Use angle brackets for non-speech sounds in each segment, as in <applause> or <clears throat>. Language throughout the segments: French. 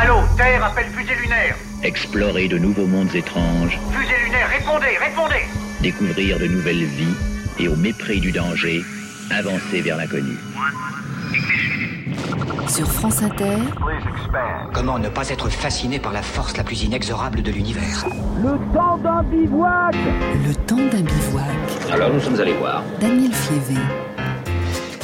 Allô, Terre, appelle fusée lunaire. Explorer de nouveaux mondes étranges, Fusée lunaire, répondez, répondez découvrir de nouvelles vies et au mépris du danger, avancer vers l'inconnu. Sur France Inter, Comment ne pas être fasciné par la force la plus inexorable de l'univers le temps d'un bivouac. Alors nous sommes allés voir. Daniel Fievé.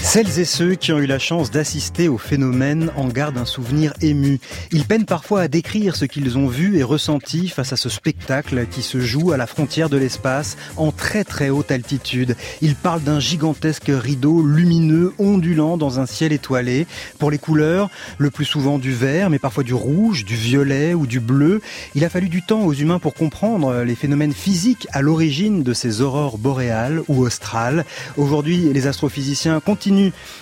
Celles et ceux qui ont eu la chance d'assister au phénomène en gardent un souvenir ému. Ils peinent parfois à décrire ce qu'ils ont vu et ressenti face à ce spectacle qui se joue à la frontière de l'espace en très très haute altitude. Ils parlent d'un gigantesque rideau lumineux ondulant dans un ciel étoilé. Pour les couleurs, le plus souvent du vert, mais parfois du rouge, du violet ou du bleu. Il a fallu du temps aux humains pour comprendre les phénomènes physiques à l'origine de ces aurores boréales ou australes. Aujourd'hui, les astrophysiciens continuent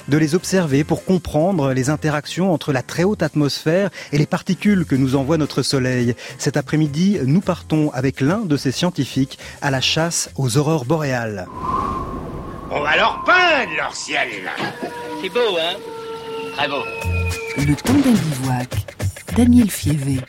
de les observer pour comprendre les interactions entre la très haute atmosphère et les particules que nous envoie notre Soleil. Cet après-midi, nous partons avec l'un de ces scientifiques à la chasse aux aurores boréales. On va leur peindre leur ciel. C'est beau, hein? Très beau. Le temps d'un bivouac. Daniel Fievé.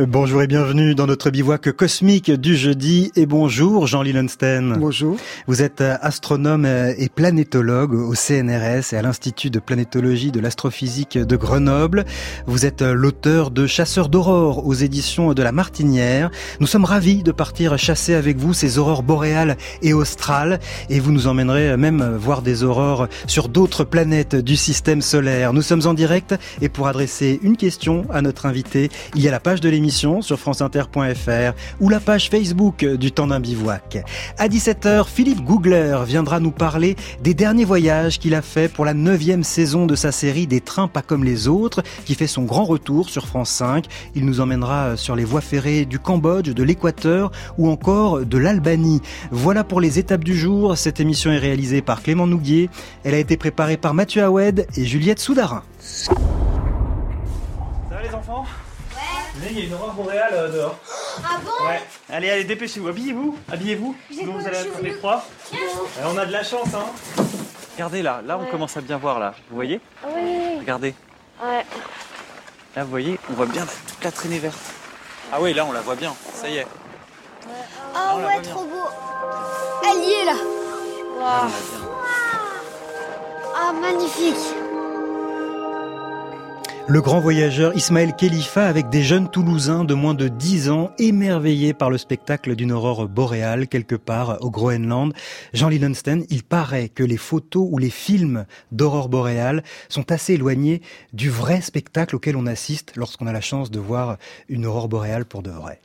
Euh, Bonjour et bienvenue dans notre bivouac cosmique du jeudi et bonjour Lunstein. Bonjour. Vous êtes euh, astronome euh, et planétologue au CNRS et à l'Institut de planétologie de l'astrophysique de Grenoble. Vous êtes l'auteur de Chasseurs d'aurore aux éditions de La Martinière. Nous sommes ravis de partir chasser avec vous ces aurores boréales et australes et vous nous emmènerez même voir des aurores sur d'autres planètes du système solaire. Nous sommes en direct et pour adresser une question à notre invité, il y a la page de l'émission sur franceinter.fr ou la page Facebook du temps d'un bivouac. À 17h, Philippe Googler viendra nous parler des derniers voyages qu'il a fait pour la neuvième saison de sa série Des trains pas comme les autres, qui fait son grand retour sur France 5. Il nous emmènera sur les voies ferrées du Cambodge, de l'Équateur ou encore de l'Albanie. Voilà pour les étapes du jour. Cette émission est réalisée par Clément Nouguier. Elle a été préparée par Mathieu Aoued et Juliette Soudarin. Ça va les enfants Ouais. Il y a une aurore boréale euh, dehors. Ah bon? Ouais. Allez, allez, dépêchez-vous. Habillez-vous. Habillez-vous. Sinon vous allez attraper froid. Euh, on a de la chance, hein. Regardez là. Là, on commence à bien voir là. Vous voyez? Oui, Regardez. ouais. Là, vous voyez, on voit bien toute la traînée verte. Ah oui, là, on la voit bien. Ça y est. Oh on la ouais, bien. trop beau. Elle y est là. Waouh. Ah, magnifique. Le grand voyageur Ismaël Khalifa avec des jeunes Toulousains de moins de 10 ans émerveillés par le spectacle d'une aurore boréale quelque part au Groenland. Jean Lillenstein, il paraît que les photos ou les films d'aurore boréale sont assez éloignés du vrai spectacle auquel on assiste lorsqu'on a la chance de voir une aurore boréale pour de vrai.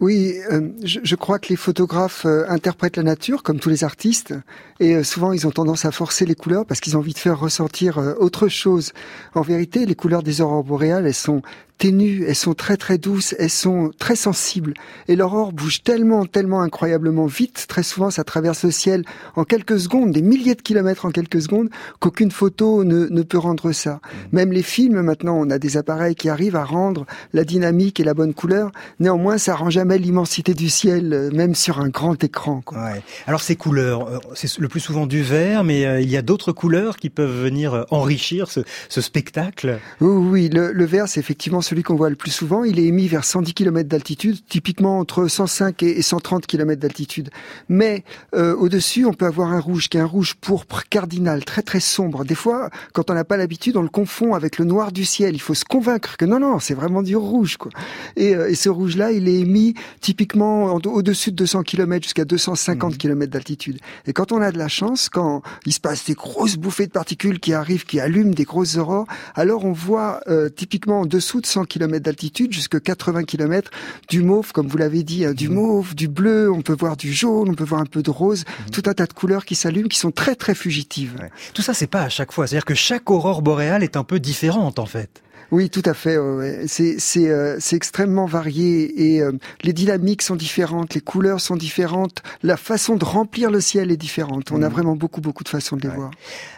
Oui, euh, je, crois que les photographes euh, interprètent la nature comme tous les artistes et euh, souvent ils ont tendance à forcer les couleurs parce qu'ils ont envie de faire ressentir euh, autre chose. En vérité, les couleurs des aurores boréales, elles sont ténues, elles sont très très douces, elles sont très sensibles et l'aurore bouge tellement tellement incroyablement vite, très souvent ça traverse le ciel en quelques secondes, des milliers de kilomètres en quelques secondes qu'aucune photo ne, ne peut rendre ça. Même les films maintenant, on a des appareils qui arrivent à rendre la dynamique et la bonne couleur. Néanmoins, ça rend jamais l'immensité du ciel, euh, même sur un grand écran. Quoi. Ouais. Alors ces couleurs, euh, c'est le plus souvent du vert, mais euh, il y a d'autres couleurs qui peuvent venir enrichir ce, ce spectacle? Oui, oui, oui, le, le vert, c'est effectivement celui qu'on voit le plus souvent. Il est émis vers 110 km d'altitude, typiquement entre 105 et et 130 km d'altitude. Mais euh, au-dessus, on peut avoir un rouge qui est un rouge pourpre cardinal, très très sombre. Des fois, quand on n'a pas l'habitude, on le confond avec le noir du ciel. Il faut se convaincre que non, non, c'est vraiment du rouge. Quoi. Et, euh, et ce rouge-là, il est émis typiquement en- au-dessus de 200 km jusqu'à 250 km d'altitude. Et quand on a de la chance, quand il se passe des grosses bouffées de particules qui arrivent, qui allument des grosses aurores, alors on voit euh, typiquement en dessous de 100 km d'altitude jusqu'à 80 km du mauve, comme vous l'avez dit, hein, du mauve, du bleu, on peut voir du jaune, on peut voir un peu de rose, tout un tas de couleurs qui s'allument, qui sont très très fugitives. Ouais. Tout ça, c'est pas à chaque fois. C'est-à-dire que chaque aurore boréale est un peu différente, en fait. Oui, tout à fait. ouais. C'est euh, extrêmement varié et euh, les dynamiques sont différentes, les couleurs sont différentes, la façon de remplir le ciel est différente. On a vraiment beaucoup beaucoup de façons de les Ouais. voir.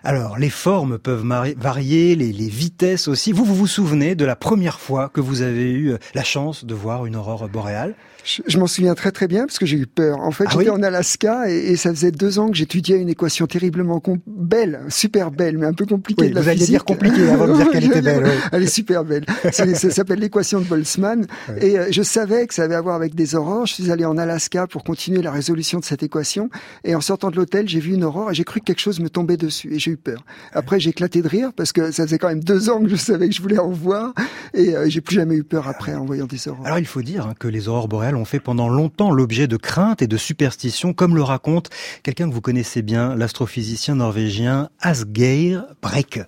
Alors, les formes peuvent varier, les, les vitesses aussi. Vous, vous vous souvenez de la première fois que vous avez eu euh, la chance de voir une aurore boréale? Je, je m'en souviens très très bien parce que j'ai eu peur. En fait, Ah j'étais oui en Alaska et, et ça faisait deux ans que j'étudiais une équation terriblement belle, super belle, mais un peu compliquée Oui, de la vous physique. dire compliquée avant de dire <laughs> qu'elle était belle, oui. Elle est super belle. Ça s'appelle l'équation de Boltzmann. Et euh, je savais que ça avait à voir avec des aurores. Je suis allé en Alaska pour continuer la résolution de cette équation. Et en sortant de l'hôtel, j'ai vu une aurore et j'ai cru que quelque chose me tombait dessus. Et j'ai eu peur. Après, j'ai éclaté de rire parce que ça faisait quand même deux ans que je savais que je voulais en voir. Et euh, j'ai plus jamais eu peur après en voyant des aurores. Alors il faut dire hein, que les aurores boréales ont fait pendant longtemps l'objet de craintes et de superstitions, comme le raconte quelqu'un que vous connaissez bien, l'astrophysicien norvégien Asgeir Brekke.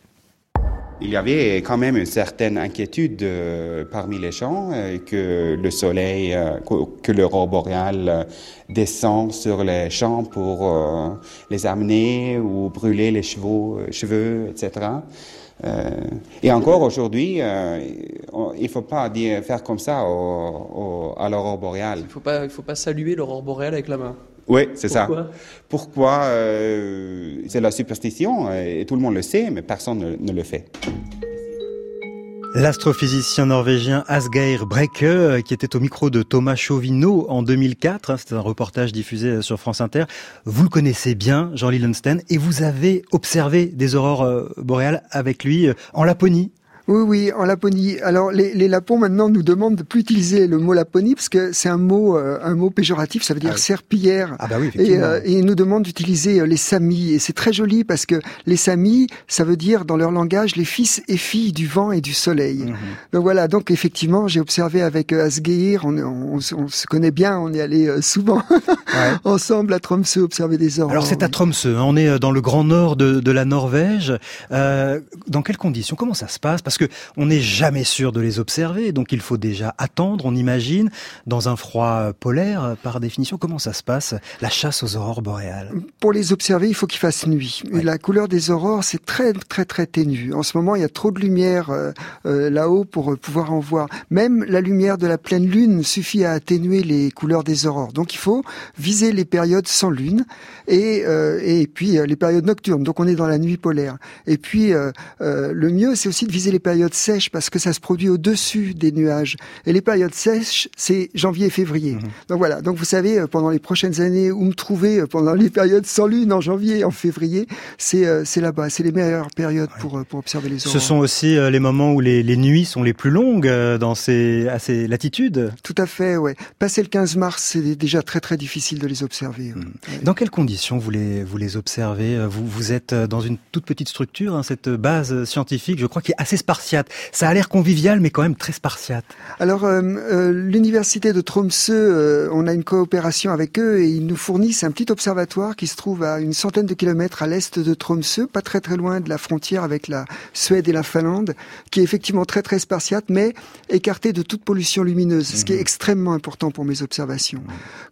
Il y avait quand même une certaine inquiétude euh, parmi les gens euh, que le soleil, euh, que, l'aurore boréale descend sur les champs pour les amener ou brûler les cheveux, etc. Euh, et encore aujourd'hui, euh, il faut pas dire, faire comme ça au, au- à l'aurore boréale. Il faut pas, il faut pas saluer l'aurore boréale avec la main. Oui, c'est ça. Pourquoi? Euh, C'est la superstition, et tout le monde le sait, mais personne ne, ne le fait. L'astrophysicien norvégien Asgeir Brekke, euh, qui était au micro de Thomas Chauvineau en 2004, hein, c'était un reportage diffusé euh, sur France Inter. Vous le connaissez bien, Jean Lillenstein, et vous avez observé des aurores euh, boréales avec lui en Laponie. Oui, oui, en Laponie. Alors, les, les Lapons maintenant nous demandent de plus utiliser le mot Laponie parce que c'est un mot, euh, un mot péjoratif. Ça veut dire Ah oui. serpillière. Ah bah oui, Et, euh, et ils nous demandent d'utiliser euh, les samis. Et c'est très joli parce que les samis, ça veut dire dans leur langage les fils et filles du vent et du soleil. Mhm. Donc voilà, donc effectivement, j'ai observé avec euh, Asgeir, on, on, on se- on se connaît bien, on est allé euh, souvent <laughs> ensemble à Tromsø observer des aurores. Alors c'est à Tromsø, hein, on est dans le grand nord de, de la Norvège. Euh, dans quelles conditions? Comment ça se passe? Parce que on n'est jamais sûr de les observer, donc il faut déjà attendre, on imagine, dans un froid polaire, par définition. Comment ça se passe La chasse aux aurores boréales Pour les observer, il faut qu'il fasse nuit. Ouais. La couleur des aurores, c'est très très très ténu. En ce moment, il y a trop de lumière euh, euh, là-haut pour euh, pouvoir en voir. Même la lumière de la pleine lune suffit à atténuer les couleurs des aurores. Donc il faut viser les périodes sans lune et euh, et puis les périodes nocturnes. Donc on est dans la nuit polaire. Et puis le mieux, c'est aussi de viser les périodes sèches parce que ça se produit au-dessus des nuages. Et les périodes sèches, c'est janvier et février. Donc voilà. Donc vous savez, euh, pendant les prochaines années, où me trouver euh, pendant les périodes sans lune, en janvier et en février, c'est euh, là-bas. C'est les meilleures périodes pour pour observer les aurores. Ce sont aussi les moments où les, les nuits sont les plus longues dans ces, à ces latitudes. Tout à fait, ouais. Passer le 15 mars, c'est déjà très très difficile de les observer. ouais. Ouais. Dans quelles conditions vous les, vous les observez? Vous, vous êtes dans une toute petite structure, hein, cette base scientifique, je crois, qui est assez spartiate. Ça a l'air convivial, mais quand même très spartiate. Alors, euh, euh, l'université de Tromsø, euh, on a une coopération avec eux et ils nous fournissent un petit observatoire qui se trouve à une centaine de kilomètres à l'est de Tromsø, pas très très loin de la frontière avec la Suède et la Finlande, qui est effectivement très très spartiate, mais écarté de toute pollution lumineuse, ce qui est extrêmement important pour mes observations.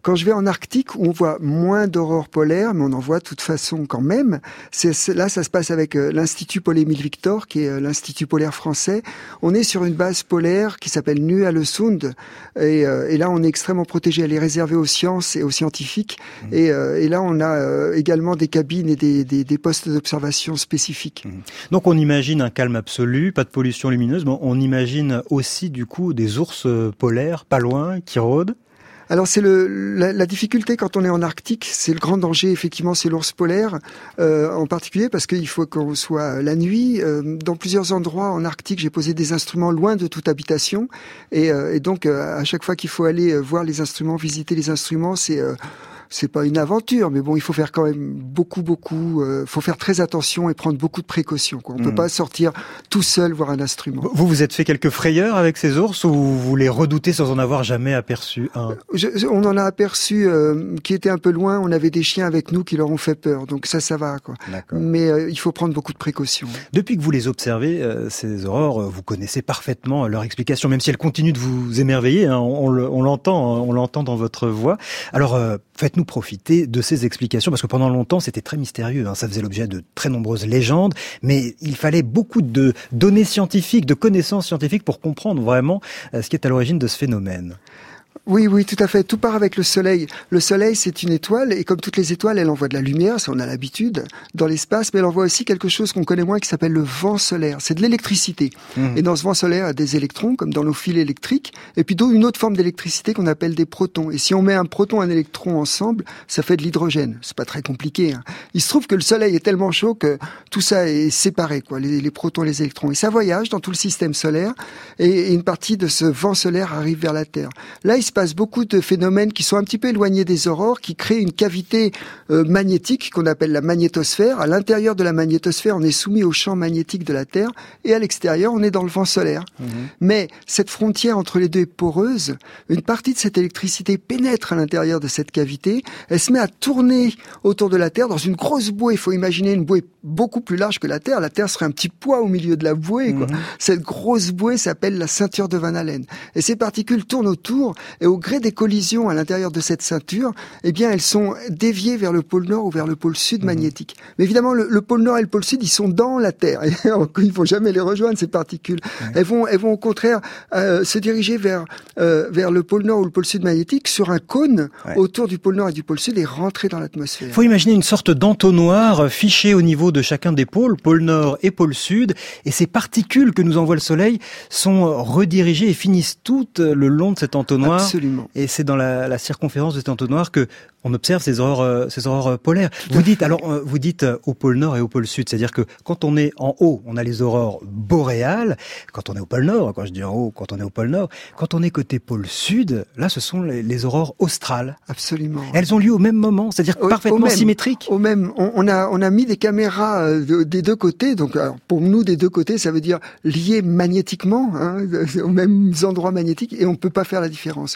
Quand je vais en Arctique, où on voit moins d'aurores polaires, mais on en voit de toute façon quand même, là ça se passe avec euh, l'Institut Paul-Émile Victor, qui est euh, l'Institut polaire français. On est sur une base polaire qui s'appelle Nualesund, et, euh, et là on est extrêmement protégé. Elle est réservée aux sciences et aux scientifiques, et, euh, et là on a euh, également des cabines et des, des, des postes d'observation spécifiques. Donc on imagine un calme absolu, pas de pollution lumineuse, mais on imagine aussi du coup des ours euh, polaires pas loin qui rôdent. Alors c'est le la, la difficulté quand on est en Arctique, c'est le grand danger effectivement, c'est l'ours polaire euh, en particulier parce qu'il faut qu'on soit la nuit. Euh, dans plusieurs endroits en Arctique, j'ai posé des instruments loin de toute habitation et, euh, et donc euh, à chaque fois qu'il faut aller euh, voir les instruments, visiter les instruments, c'est euh, c'est pas une aventure, mais bon, il faut faire quand même beaucoup, beaucoup. Euh, faut faire très attention et prendre beaucoup de précautions. Quoi. On peut Mhm. pas sortir tout seul voir un instrument. Vous vous êtes fait quelques frayeurs avec ces ours ou vous les redoutez sans en avoir jamais aperçu un? Je- je- on en a aperçu euh, qui était un peu loin. On avait des chiens avec nous qui leur ont fait peur, donc ça, ça va quoi. Mais euh, il faut prendre beaucoup de précautions. Depuis que vous les observez, euh, ces aurores, euh, vous connaissez parfaitement leur explication, même si elles continuent de vous émerveiller. hein, on, le- on l'entend, hein, on l'entend dans votre voix. Alors, euh, faites-nous profiter de ces explications, parce que pendant longtemps, c'était très mystérieux. hein, ça faisait l'objet de très nombreuses légendes, mais il fallait beaucoup de données scientifiques, de connaissances scientifiques pour comprendre vraiment euh, ce qui est à l'origine de ce phénomène. Oui, oui, tout à fait. Tout part avec le soleil. Le soleil, c'est une étoile, et comme toutes les étoiles, elle envoie de la lumière, ça on a l'habitude, dans l'espace, mais elle envoie aussi quelque chose qu'on connaît moins qui s'appelle le vent solaire. C'est de l'électricité. Mmh. Et dans ce vent solaire, il y a des électrons, comme dans nos fils électriques, et puis une autre forme d'électricité qu'on appelle des protons. Et si on met un proton et un électron ensemble, ça fait de l'hydrogène. C'est pas très compliqué. hein. Il se trouve que le soleil est tellement chaud que tout ça est séparé, quoi, les, les protons et les électrons. Et ça voyage dans tout le système solaire, et, et une partie de ce vent solaire arrive vers la Terre. Là, il se passe beaucoup de phénomènes qui sont un petit peu éloignés des aurores, qui créent une cavité euh, magnétique qu'on appelle la magnétosphère. À l'intérieur de la magnétosphère, on est soumis au champ magnétique de la Terre, et à l'extérieur, on est dans le vent solaire. Mais cette frontière entre les deux est poreuse. Une partie de cette électricité pénètre à l'intérieur de cette cavité. Elle se met à tourner autour de la Terre dans une grosse bouée. Il faut imaginer une bouée beaucoup plus large que la Terre. La Terre serait un petit poids au milieu de la bouée. Quoi. Cette grosse bouée s'appelle la ceinture de Van Allen. Et ces particules tournent autour et au gré des collisions à l'intérieur de cette ceinture, eh bien, elles sont déviées vers le pôle nord ou vers le pôle sud magnétique. Mais évidemment, le, le pôle nord et le pôle sud, ils sont dans la Terre. <laughs> Et il faut jamais les rejoindre, ces particules. Elles vont, elles vont au contraire euh, se diriger vers, euh, vers le pôle nord ou le pôle sud magnétique sur un cône autour du pôle nord et du pôle sud et rentrer dans l'atmosphère. Il faut imaginer une sorte d'entonnoir euh, fiché au niveau de chacun des pôles, pôle nord et pôle sud, et ces particules que nous envoie le soleil sont redirigées et finissent toutes le long de cet entonnoir. Absolument. Et c'est dans la, la circonférence de cet entonnoir que on observe ces aurores, euh, ces aurores euh, polaires. Vous dites alors, euh, vous dites euh, au pôle nord et au pôle sud, c'est-à-dire que quand on est en haut, on a les aurores boréales. Quand on est au pôle nord, quand je dis en haut, quand on est au pôle nord, quand on est côté pôle sud, là, ce sont les, les aurores australes. Absolument. Elles ont lieu au même moment, c'est-à-dire parfaitement au même, symétriques. Au même, on, on a on a mis des caméras de- des deux côtés. Donc alors, pour nous des deux côtés, ça veut dire liés magnétiquement hein, <laughs> aux mêmes endroits magnétiques, et on peut pas faire la différence.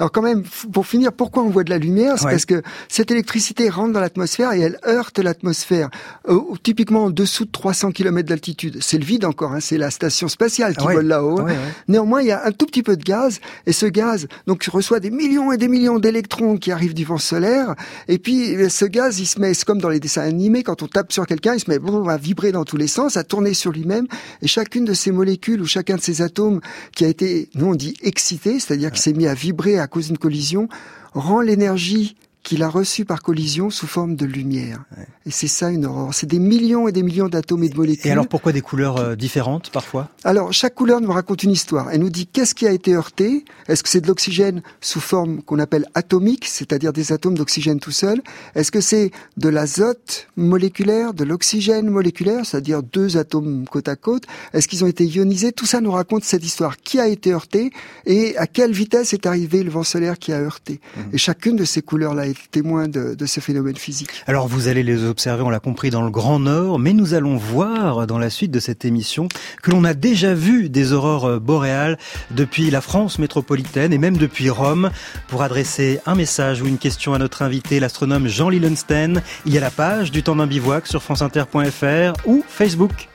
Alors quand même, pour finir, pourquoi on voit de la lumière? C'est Ouais. parce que cette électricité rentre dans l'atmosphère et elle heurte l'atmosphère. Euh, typiquement en dessous de 300 km d'altitude. C'est le vide encore. Hein, c'est la station spatiale qui Ouais. vole là-haut. Ouais. Néanmoins, il y a un tout petit peu de gaz, et ce gaz donc reçoit des millions et des millions d'électrons qui arrivent du vent solaire, et puis euh, ce gaz, il se met, c'est comme dans les dessins animés, quand on tape sur quelqu'un, il se met bon, à vibrer dans tous les sens, à tourner sur lui-même, et chacune de ces molécules ou chacun de ces atomes qui a été, nous on dit excité, c'est-à-dire qui s'est mis à vibrer à cause d'une collision, rend l'énergie qu'il a reçue par collision sous forme de lumière. Et c'est ça une aurore. C'est des millions et des millions d'atomes et de molécules. Et alors pourquoi des couleurs euh, différentes parfois? Alors, chaque couleur nous raconte une histoire. Elle nous dit qu'est-ce qui a été heurté? Est-ce que c'est de l'oxygène sous forme qu'on appelle atomique, c'est-à-dire des atomes d'oxygène tout seuls Est-ce que c'est de l'azote moléculaire, de l'oxygène moléculaire, c'est-à-dire deux atomes côte à côte? Est-ce qu'ils ont été ionisés? Tout ça nous raconte cette histoire. Qui a été heurté? Et à quelle vitesse est arrivé le vent solaire qui a heurté? Et chacune de ces couleurs-là est témoin de, de ce phénomène physique. Alors vous allez les observer, on l'a compris, dans le Grand Nord, mais nous allons voir dans la suite de cette émission que l'on a déjà vu des aurores euh, boréales depuis la France métropolitaine et même depuis Rome. Pour adresser un message ou une question à notre invité, l'astronome Jean Lillenstein, il y a la page du temps d'un bivouac sur franceinter.fr ou Facebook.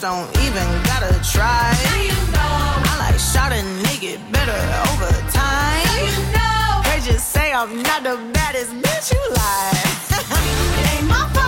Don't even gotta try. I like shot a nigga better over time. They just say I'm not the baddest bitch you like. it ain't my fault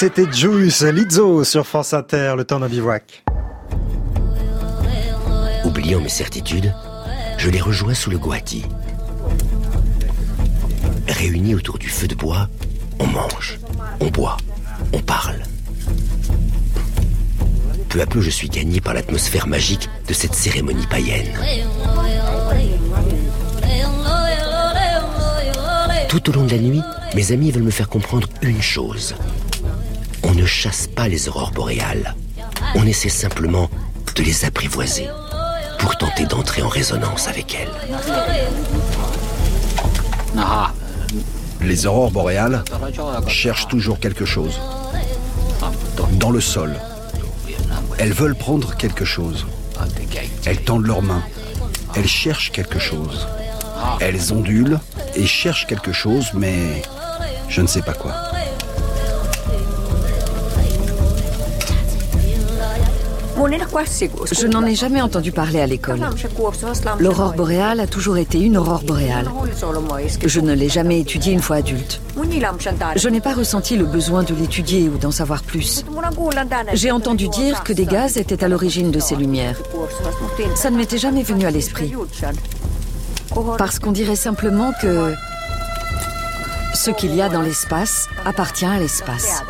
C'était Juice Lizzo sur France Inter, le temps d'un bivouac. Oubliant mes certitudes, je les rejoins sous le Guati. Réunis autour du feu de bois, on mange, on boit, on parle. Peu à peu, je suis gagné par l'atmosphère magique de cette cérémonie païenne. Tout au long de la nuit, mes amis veulent me faire comprendre une chose. On ne chasse pas les aurores boréales. On essaie simplement de les apprivoiser pour tenter d'entrer en résonance avec elles. Les aurores boréales cherchent toujours quelque chose. Dans le sol. Elles veulent prendre quelque chose. Elles tendent leurs mains. Elles cherchent quelque chose. Elles ondulent et cherchent quelque chose, mais je ne sais pas quoi. Je n'en ai jamais entendu parler à l'école. L'aurore boréale a toujours été une aurore boréale. Je ne l'ai jamais étudiée une fois adulte. Je n'ai pas ressenti le besoin de l'étudier ou d'en savoir plus. J'ai entendu dire que des gaz étaient à l'origine de ces lumières. Ça ne m'était jamais venu à l'esprit. Parce qu'on dirait simplement que ce qu'il y a dans l'espace appartient à l'espace.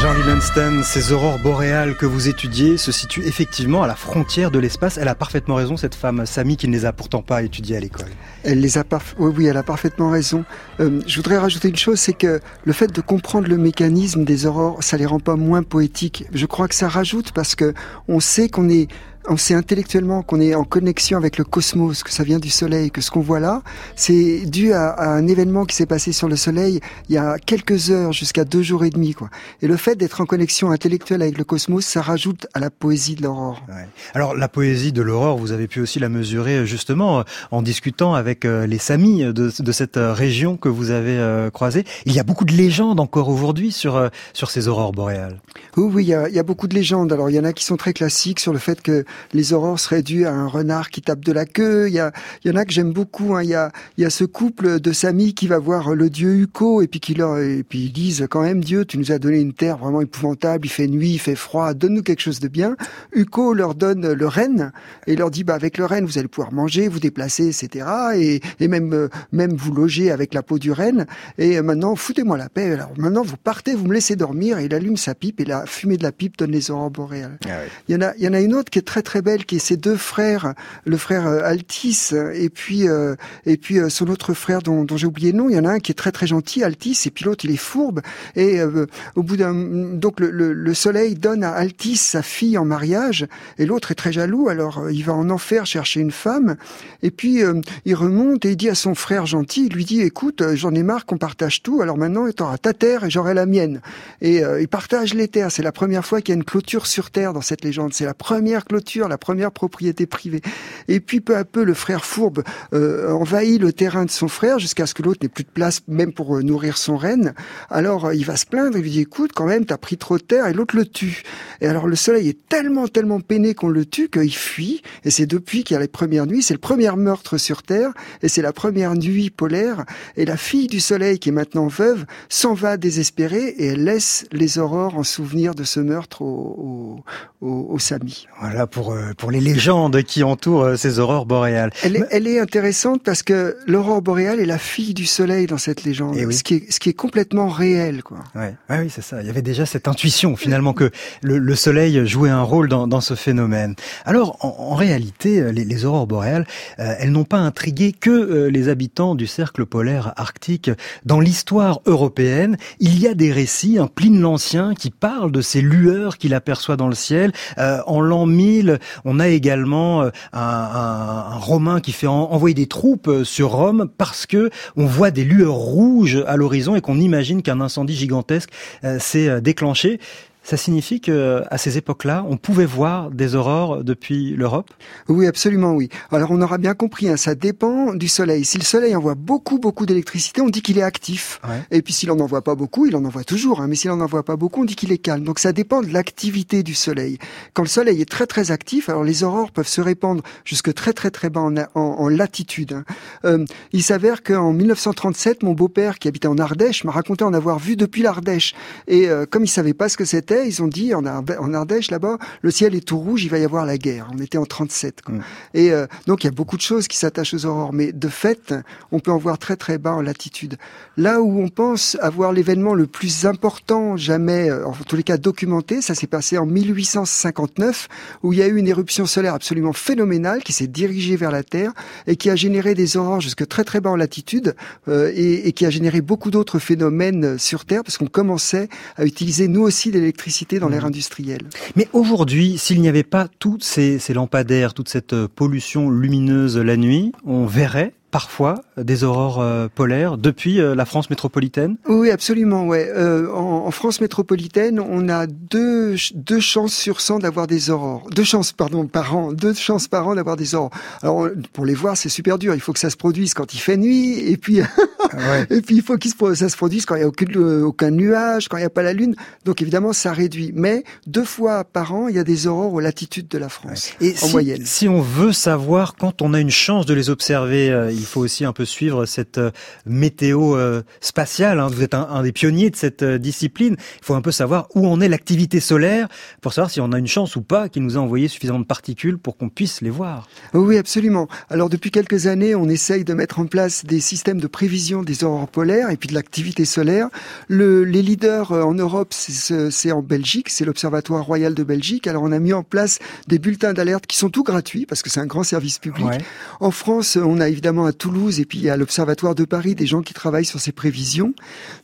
Jean Lilensten, ces aurores boréales que vous étudiez se situent effectivement à la frontière de l'espace. Elle a parfaitement raison, cette femme Samy, qui ne les a pourtant pas étudiées à l'école. Elle les a oui, oui, elle a parfaitement raison. Euh, je voudrais rajouter une chose, c'est que le fait de comprendre le mécanisme des aurores, ça les rend pas moins poétiques. Je crois que ça rajoute parce que on sait qu'on est on sait intellectuellement qu'on est en connexion avec le cosmos, que ça vient du Soleil, que ce qu'on voit là, c'est dû à, à, un événement qui s'est passé sur le Soleil il y a quelques heures, jusqu'à deux jours et demi. Quoi. Et le fait d'être en connexion intellectuelle avec le cosmos, ça rajoute à la poésie de l'aurore. Ouais. Alors la poésie de l'aurore, vous avez pu aussi la mesurer justement en discutant avec euh, les Samis de, de cette euh, région que vous avez euh, croisée. Il y a beaucoup de légendes encore aujourd'hui sur, sur ces aurores boréales. Oui, oui, il y, a, il y a beaucoup de légendes. Alors il y en a qui sont très classiques sur le fait que les aurores seraient dues à un renard qui tape de la queue. Il y, a, il y en a que j'aime beaucoup. Hein. Il, y a, il y a ce couple de Sami qui va voir le dieu Uko et puis qui leur, et puis ils disent quand même Dieu, tu nous as donné une terre vraiment épouvantable. Il fait nuit, il fait froid. Donne-nous quelque chose de bien. Uko leur donne le renne et leur dit bah avec le renne vous allez pouvoir manger, vous déplacer, etc. Et, et même même vous loger avec la peau du renne. Et maintenant foutez-moi la paix. Alors maintenant vous partez, vous me laissez dormir. Et il allume sa pipe et la fumée de la pipe donne les aurores boréales. Ah oui. Il y en a il y en a une autre qui est très très belle qui est ses deux frères, le frère Altis et puis euh, et puis euh, son autre frère dont, j'ai oublié le nom. Il y en a un qui est très très gentil, Altis, et puis l'autre il est fourbe. Et euh, au bout d'un donc le, le, le, soleil donne à Altis sa fille en mariage et l'autre est très jaloux. Alors il va en enfer chercher une femme et puis il remonte et il dit à son frère gentil, il lui dit écoute j'en ai marre qu'on partage tout. Alors maintenant tu auras ta terre et j'aurai la mienne. Et il partage les terres. C'est la première fois qu'il y a une clôture sur terre dans cette légende. C'est la première clôture, la première propriété privée. Et puis peu à peu, le frère fourbe euh, envahit le terrain de son frère jusqu'à ce que l'autre n'ait plus de place même pour euh, nourrir son renne. Alors euh, il va se plaindre, il lui dit écoute quand même t'as pris trop de terre et l'autre le tue. Et alors le soleil est tellement tellement peiné qu'on le tue qu'il fuit. Et c'est depuis qu'il y a les premières nuits, c'est le premier meurtre sur terre et c'est la première nuit polaire. Et la fille du soleil qui est maintenant veuve s'en va désespérée et elle laisse les aurores en souvenir de ce meurtre au, au, au, au Sami. Voilà pour pour les légendes qui entourent ces aurores boréales. Elle est, elle est intéressante parce que l'aurore boréale est la fille du soleil dans cette légende, oui. ce, qui est, ce qui est complètement réel. Quoi. Ouais. oui, c'est ça. Il y avait déjà cette intuition finalement que le, le soleil jouait un rôle dans, dans ce phénomène. Alors, en, en réalité, les, les, aurores boréales, euh, elles n'ont pas intrigué que euh, les habitants du cercle polaire arctique. Dans l'histoire européenne, il y a des récits, un Pline l'Ancien qui parle de ces lueurs qu'il aperçoit dans le ciel. Euh, en l'an 1000, on a également un, un, Romain qui fait en, envoyer des troupes sur Rome parce que on voit des lueurs rouges à l'horizon et qu'on imagine qu'un incendie gigantesque euh, s'est déclenché. Ça signifie que à ces époques-là, on pouvait voir des aurores depuis l'Europe? Oui, absolument, oui. Alors on aura bien compris, hein, ça dépend du Soleil. Si le Soleil envoie beaucoup, beaucoup d'électricité, on dit qu'il est actif. Ouais. Et puis s'il en envoie pas beaucoup, il en envoie toujours. Hein, mais s'il en envoie pas beaucoup, on dit qu'il est calme. Donc ça dépend de l'activité du Soleil. Quand le Soleil est très très actif, alors les aurores peuvent se répandre jusque très très très bas en, en, en latitude. hein. Euh, il s'avère qu'en 1937, mon beau-père qui habitait en Ardèche m'a raconté en avoir vu depuis l'Ardèche. Et euh, comme il savait pas ce que c'était, ils ont dit en, Ardèche là-bas, le ciel est tout rouge, il va y avoir la guerre. On était en 37. Quoi. Et euh, donc il y a beaucoup de choses qui s'attachent aux aurores, mais de fait, on peut en voir très très bas en latitude. Là où on pense avoir l'événement le plus important jamais, euh, en tous les cas documenté, ça s'est passé en 1859, où il y a eu une éruption solaire absolument phénoménale qui s'est dirigée vers la Terre et qui a généré des aurores jusque très très bas en latitude euh, et, et qui a généré beaucoup d'autres phénomènes sur Terre parce qu'on commençait à utiliser nous aussi de l'électricité dans l'ère industrielle. Mais aujourd'hui, s'il n'y avait pas tous ces, ces lampadaires, toute cette euh, pollution lumineuse la nuit, on verrait parfois des aurores euh, polaires depuis euh, la France métropolitaine? Oui, absolument. Ouais. Euh, en, en France métropolitaine, on a deux, deux chances sur 100 d'avoir des aurores. Deux chances, pardon, par an. Deux chances par an d'avoir des aurores. Alors, pour les voir, c'est super dur. Il faut que ça se produise quand il fait nuit, et puis, <laughs> et puis il faut pro- ça se produise quand il y a aucun, euh, aucun nuage, quand il n'y a pas la lune. Donc évidemment, ça réduit. Mais deux fois par an, il y a des aurores aux latitudes de la France, Et en si, moyenne. si on veut savoir quand on a une chance de les observer, euh, il faut aussi un peu suivre cette euh, météo euh, spatiale. hein. Vous êtes un, un des pionniers de cette euh, discipline. Il faut un peu savoir où en est l'activité solaire pour savoir si on a une chance ou pas qu'il nous a envoyé suffisamment de particules pour qu'on puisse les voir. Oui, absolument. Alors depuis quelques années, on essaye de mettre en place des systèmes de prévision des aurores polaires et puis de l'activité solaire. Le, les leaders en Europe, c'est ce- c'est en Belgique, c'est l'Observatoire royal de Belgique. Alors on a mis en place des bulletins d'alerte qui sont tout gratuits parce que c'est un grand service public. Ouais. En France, on a évidemment à Toulouse et puis à l'Observatoire de Paris des gens qui travaillent sur ces prévisions.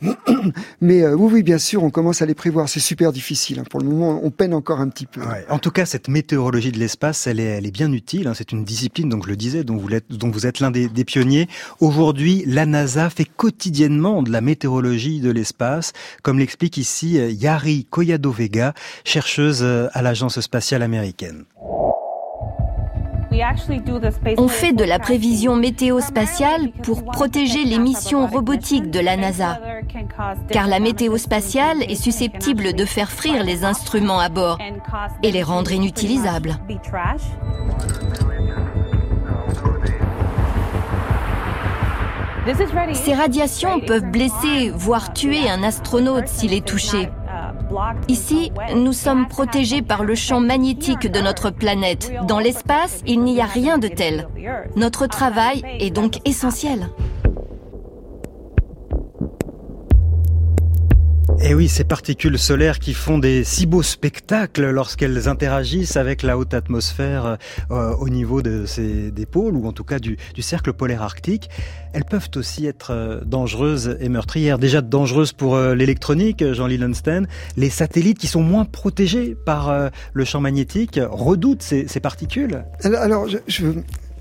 <clears throat> Mais euh, oui, oui, bien sûr, on commence à les prévoir. C'est super difficile. hein. Pour le moment, on peine encore un petit peu. En tout cas, cette météorologie de l'espace, elle est, bien utile. hein. C'est une discipline, donc je le disais, dont vous êtes, l'un des, pionniers. Aujourd'hui, la NASA fait quotidiennement de la météorologie de l'espace, comme l'explique ici euh, Yari Collado Vega, chercheuse euh, à l'agence spatiale américaine. On fait de la prévision météo-spatiale pour protéger les missions robotiques de la NASA. Car la météo spatiale est susceptible de faire frire les instruments à bord et les rendre inutilisables. Ces radiations peuvent blesser, voire tuer un astronaute s'il est touché. Ici, nous sommes protégés par le champ magnétique de notre planète. Dans l'espace, il n'y a rien de tel. Notre travail est donc essentiel. Et oui, ces particules solaires qui font des si beaux spectacles lorsqu'elles interagissent avec la haute atmosphère euh, au niveau de ces, des pôles, ou en tout cas du, du cercle polaire arctique, elles peuvent aussi être euh, dangereuses et meurtrières. Déjà dangereuses pour euh, l'électronique, Jean-Lee. Les satellites qui sont moins protégés par le champ magnétique redoutent ces, particules. Alors, alors, je, je,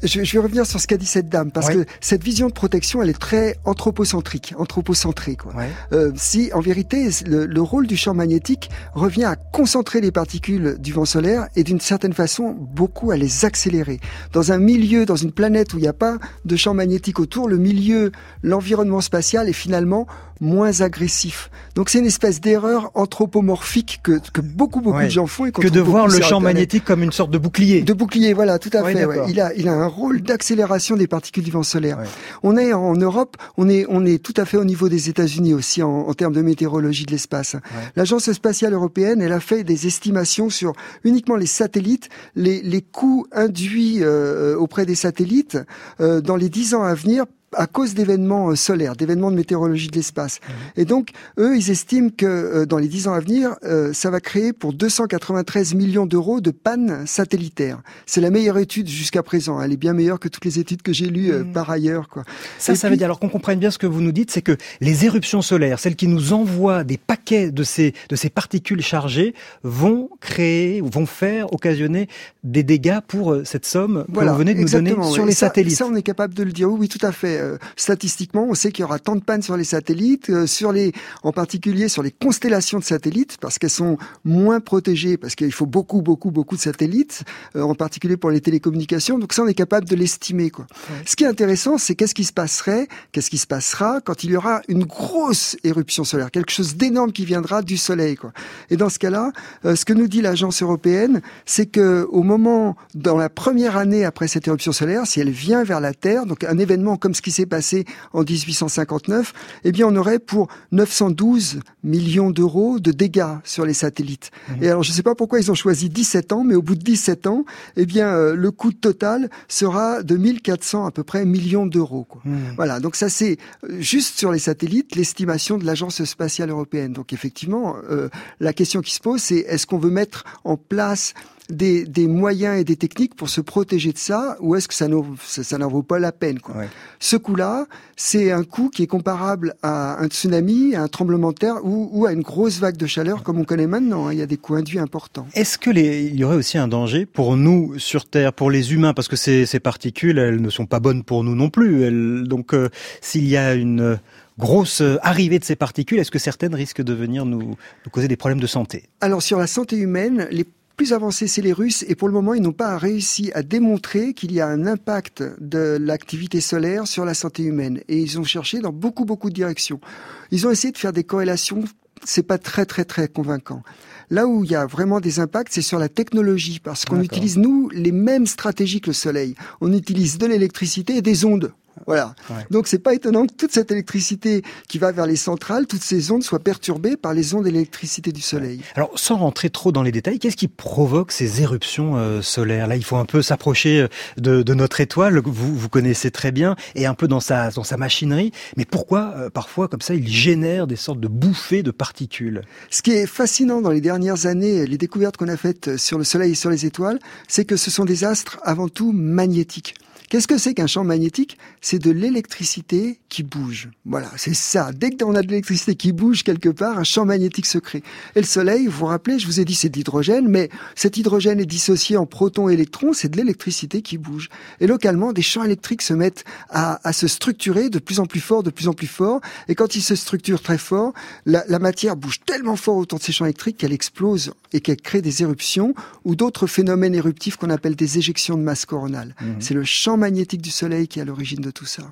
je, je vais revenir sur ce qu'a dit cette dame, parce que cette vision de protection, elle est très anthropocentrique, anthropocentrée. Quoi. Ouais. Euh, si, en vérité, le, le rôle du champ magnétique revient à concentrer les particules du vent solaire et d'une certaine façon, beaucoup à les accélérer. Dans un milieu, dans une planète où il n'y a pas de champ magnétique autour, le milieu, l'environnement spatial est finalement moins agressif. Donc c'est une espèce d'erreur anthropomorphique que, que beaucoup, beaucoup Ouais. de gens font. et qu'on Que de voir le champ magnétique comme une sorte de bouclier. De bouclier, voilà, tout à Ouais, fait. ouais. Il a, il a un rôle d'accélération des particules du vent solaire. On est en Europe, on est, on est tout à fait au niveau des États-Unis aussi en, en termes de météorologie de l'espace. L'agence spatiale européenne, elle a fait des estimations sur uniquement les satellites, les, les coûts induits euh, auprès des satellites euh, dans les dix ans à venir à cause d'événements euh, solaires, d'événements de météorologie de l'espace. Et donc, eux, ils estiment que euh, dans les dix ans à venir, euh, ça va créer pour 293 millions d'euros de panne satellitaire. C'est la meilleure étude jusqu'à présent. Elle est bien meilleure que toutes les études que j'ai lues euh, par ailleurs. Quoi. Ça, Et ça puis- veut dire, alors qu'on comprenne bien ce que vous nous dites, c'est que les éruptions solaires, celles qui nous envoient des paquets de ces, de ces particules chargées, vont créer, vont faire, occasionner des dégâts pour euh, cette somme que vous venez de nous donner sur les ça- satellites. Ça, on est capable de le dire. Oui, oui, tout à fait. Euh, statistiquement, on sait qu'il y aura tant de pannes sur les satellites, euh, sur les, en particulier sur les constellations de satellites, parce qu'elles sont moins protégées, parce qu'il faut beaucoup, beaucoup, beaucoup de satellites, euh, en particulier pour les télécommunications. Donc ça, on est capable de l'estimer. Quoi. Ce qui est intéressant, c'est qu'est-ce qui se passerait, qu'est-ce qui se passera quand il y aura une grosse éruption solaire, quelque chose d'énorme qui viendra du Soleil. Quoi. Et dans ce cas-là, ce que nous dit l'agence européenne, c'est que au moment, dans la première année après cette éruption solaire, si elle vient vers la Terre, donc un événement comme ce qui s'est passé en 1859, eh bien on aurait pour 912 millions d'euros de dégâts sur les satellites. Et alors je ne sais pas pourquoi ils ont choisi 17 ans, mais au bout de 17 ans, eh bien euh, le coût total sera de 1400 à peu près millions d'euros. quoi. Voilà, donc ça c'est euh, juste sur les satellites l'estimation de l'agence spatiale européenne. Donc effectivement, euh, la question qui se pose, c'est est-ce qu'on veut mettre en place des, des moyens et des techniques pour se protéger de ça, ou est-ce que ça n'en ça, ça n'en vaut pas la peine quoi. Ce coût-là, c'est un coût qui est comparable à un tsunami, à un tremblement de terre ou, ou à une grosse vague de chaleur comme on connaît maintenant. hein. Il y a des coûts induits importants. Est-ce que les, il y aurait aussi un danger pour nous sur Terre, pour les humains, parce que ces, ces particules, elles ne sont pas bonnes pour nous non plus. Elles- donc, euh, s'il y a une grosse arrivée de ces particules, est-ce que certaines risquent de venir nous, nous causer des problèmes de santé? Alors sur la santé humaine, les plus avancés, c'est les Russes, et pour le moment, ils n'ont pas réussi à démontrer qu'il y a un impact de l'activité solaire sur la santé humaine. Et ils ont cherché dans beaucoup, beaucoup de directions. Ils ont essayé de faire des corrélations, c'est pas très, très, très convaincant. Là où il y a vraiment des impacts, c'est sur la technologie, parce qu'on utilise, nous, les mêmes stratégies que le Soleil. On utilise de l'électricité et des ondes. Voilà. Donc c'est pas étonnant que toute cette électricité qui va vers les centrales, toutes ces ondes soient perturbées par les ondes d'électricité du Soleil. Alors, sans rentrer trop dans les détails, qu'est-ce qui provoque ces éruptions euh, solaires? Là, il faut un peu s'approcher euh, de, de notre étoile, que vous, vous connaissez très bien, et un peu dans sa, dans sa machinerie. Mais pourquoi, euh, parfois, comme ça, il génère des sortes de bouffées de particules? Ce qui est fascinant dans les dernières années, les découvertes qu'on a faites sur le Soleil et sur les étoiles, c'est que ce sont des astres avant tout magnétiques. Qu'est-ce que c'est qu'un champ magnétique? C'est de l'électricité qui bouge. Voilà, c'est ça. Dès qu'on a de l'électricité qui bouge quelque part, un champ magnétique se crée. Et le Soleil, vous vous rappelez, je vous ai dit c'est de l'hydrogène, mais cet hydrogène est dissocié en protons et électrons, c'est de l'électricité qui bouge. Et localement, des champs électriques se mettent à, à se structurer de plus en plus fort, de plus en plus fort. Et quand ils se structurent très fort, la, la matière bouge tellement fort autour de ces champs électriques qu'elle explose et qu'elle crée des éruptions ou d'autres phénomènes éruptifs qu'on appelle des éjections de masse coronale. Mhm. C'est le champ magnétique du Soleil qui est à l'origine de tout ça.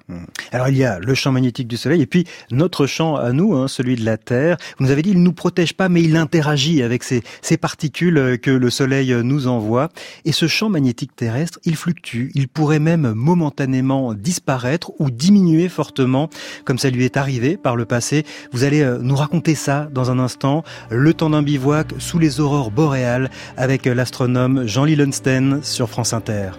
Alors il y a le champ magnétique du Soleil et puis notre champ à nous, hein, celui de la Terre. Vous nous avez dit, il nous protège pas, mais il interagit avec ces, particules que le Soleil nous envoie. Et ce champ magnétique terrestre, il fluctue. Il pourrait même momentanément disparaître ou diminuer fortement, comme ça lui est arrivé par le passé. Vous allez euh, nous raconter ça dans un instant. Le temps d'un bivouac sous les aurores boréales avec euh, l'astronome Jean Lillenstein sur France Inter.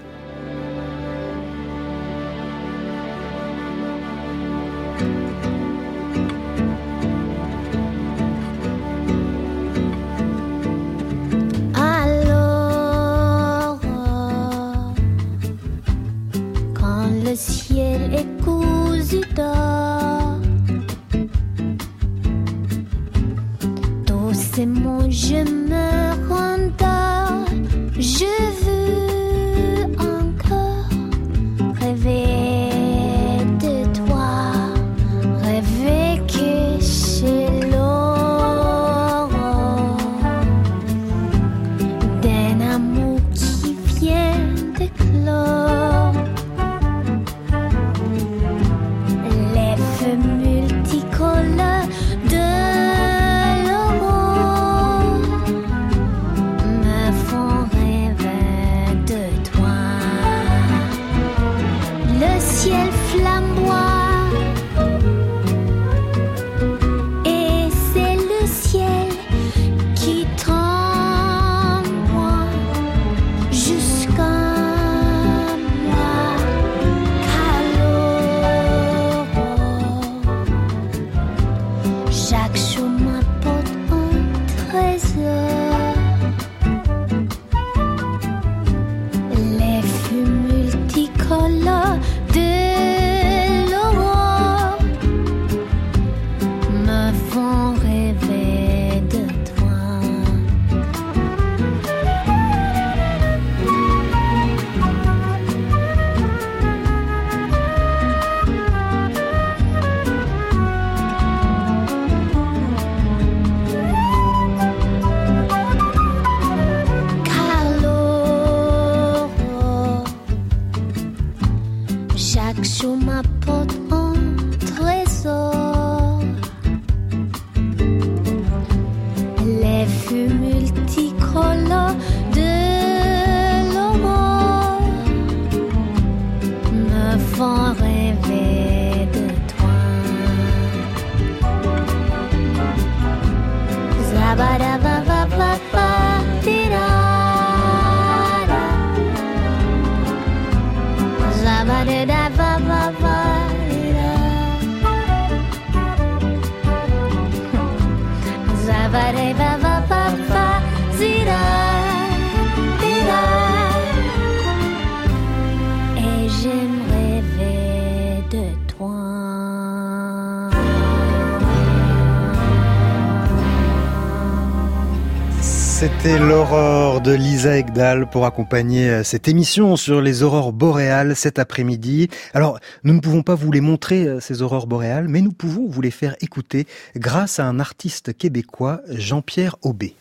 C'était l'aurore de Lisa Egdal pour accompagner euh, cette émission sur les aurores boréales cet après-midi. Alors, nous ne pouvons pas vous les montrer, euh, ces aurores boréales, mais nous pouvons vous les faire écouter grâce à un artiste québécois, Jean-Pierre Aubé.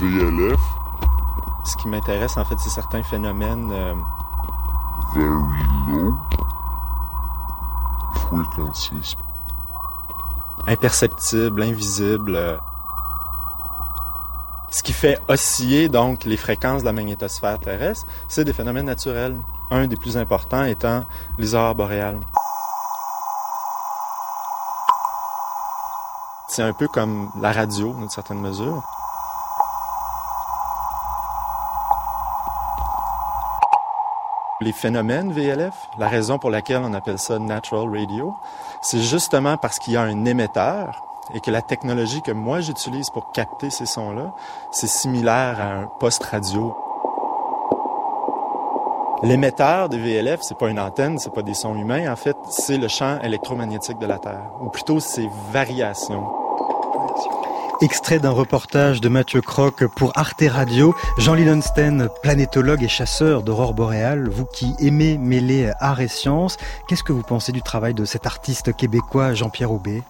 VLF, Ce qui m'intéresse, en fait, c'est certains phénomènes euh, very low frequencies. imperceptibles, invisibles. euh, Ce qui fait osciller donc les fréquences de la magnétosphère terrestre, c'est des phénomènes naturels. Un des plus importants étant les aurores boréales. C'est un peu comme la radio, d'une certaine mesure. Les phénomènes VLF, la raison pour laquelle on appelle ça natural radio, c'est justement parce qu'il y a un émetteur et que la technologie que moi j'utilise pour capter ces sons-là, c'est similaire à un poste radio. L'émetteur des VLF, c'est pas une antenne, c'est pas des sons humains, en fait, c'est le champ électromagnétique de la Terre, ou plutôt ses variations. Extrait d'un reportage de Mathieu Croc pour Arte Radio. Jean Lidenstein, planétologue et chasseur d'aurore boréale, vous qui aimez mêler art et science, qu'est-ce que vous pensez du travail de cet artiste québécois Jean-Pierre Aubé?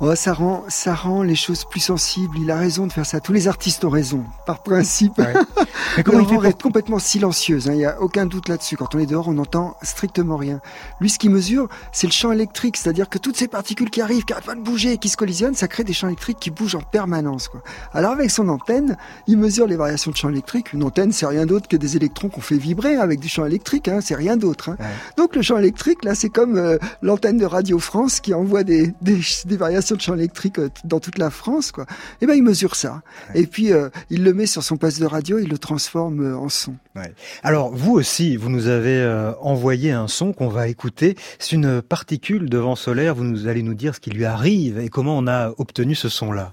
Oh, ça rend, ça rend les choses plus sensibles. Il a raison de faire ça. Tous les artistes ont raison, par principe. <laughs> Mais comment il fait pour- est complètement silencieuse. hein. Il n'y a aucun doute là-dessus. Quand on est dehors, on n'entend strictement rien. Lui, ce qu'il mesure, c'est le champ électrique. C'est-à-dire que toutes ces particules qui arrivent, qui arrêtent pas de bouger, et qui se collisionnent, ça crée des champs électriques qui bougent en permanence. Quoi. Alors avec son antenne, il mesure les variations de champ électrique. Une antenne, c'est rien d'autre que des électrons qu'on fait vibrer avec du champ électrique. Hein. C'est rien d'autre. hein. Donc le champ électrique, là, c'est comme euh, l'antenne de Radio France qui envoie des, des, des variations de champ électrique euh, dans toute la France. Quoi. Et ben il mesure ça. Et puis euh, il le met sur son poste de radio, il le transforme euh, en son. Ouais. Alors vous aussi, vous nous avez euh, envoyé un son qu'on va écouter. C'est une particule de vent solaire. Vous nous allez nous dire ce qui lui arrive et comment on a obtenu ce son-là.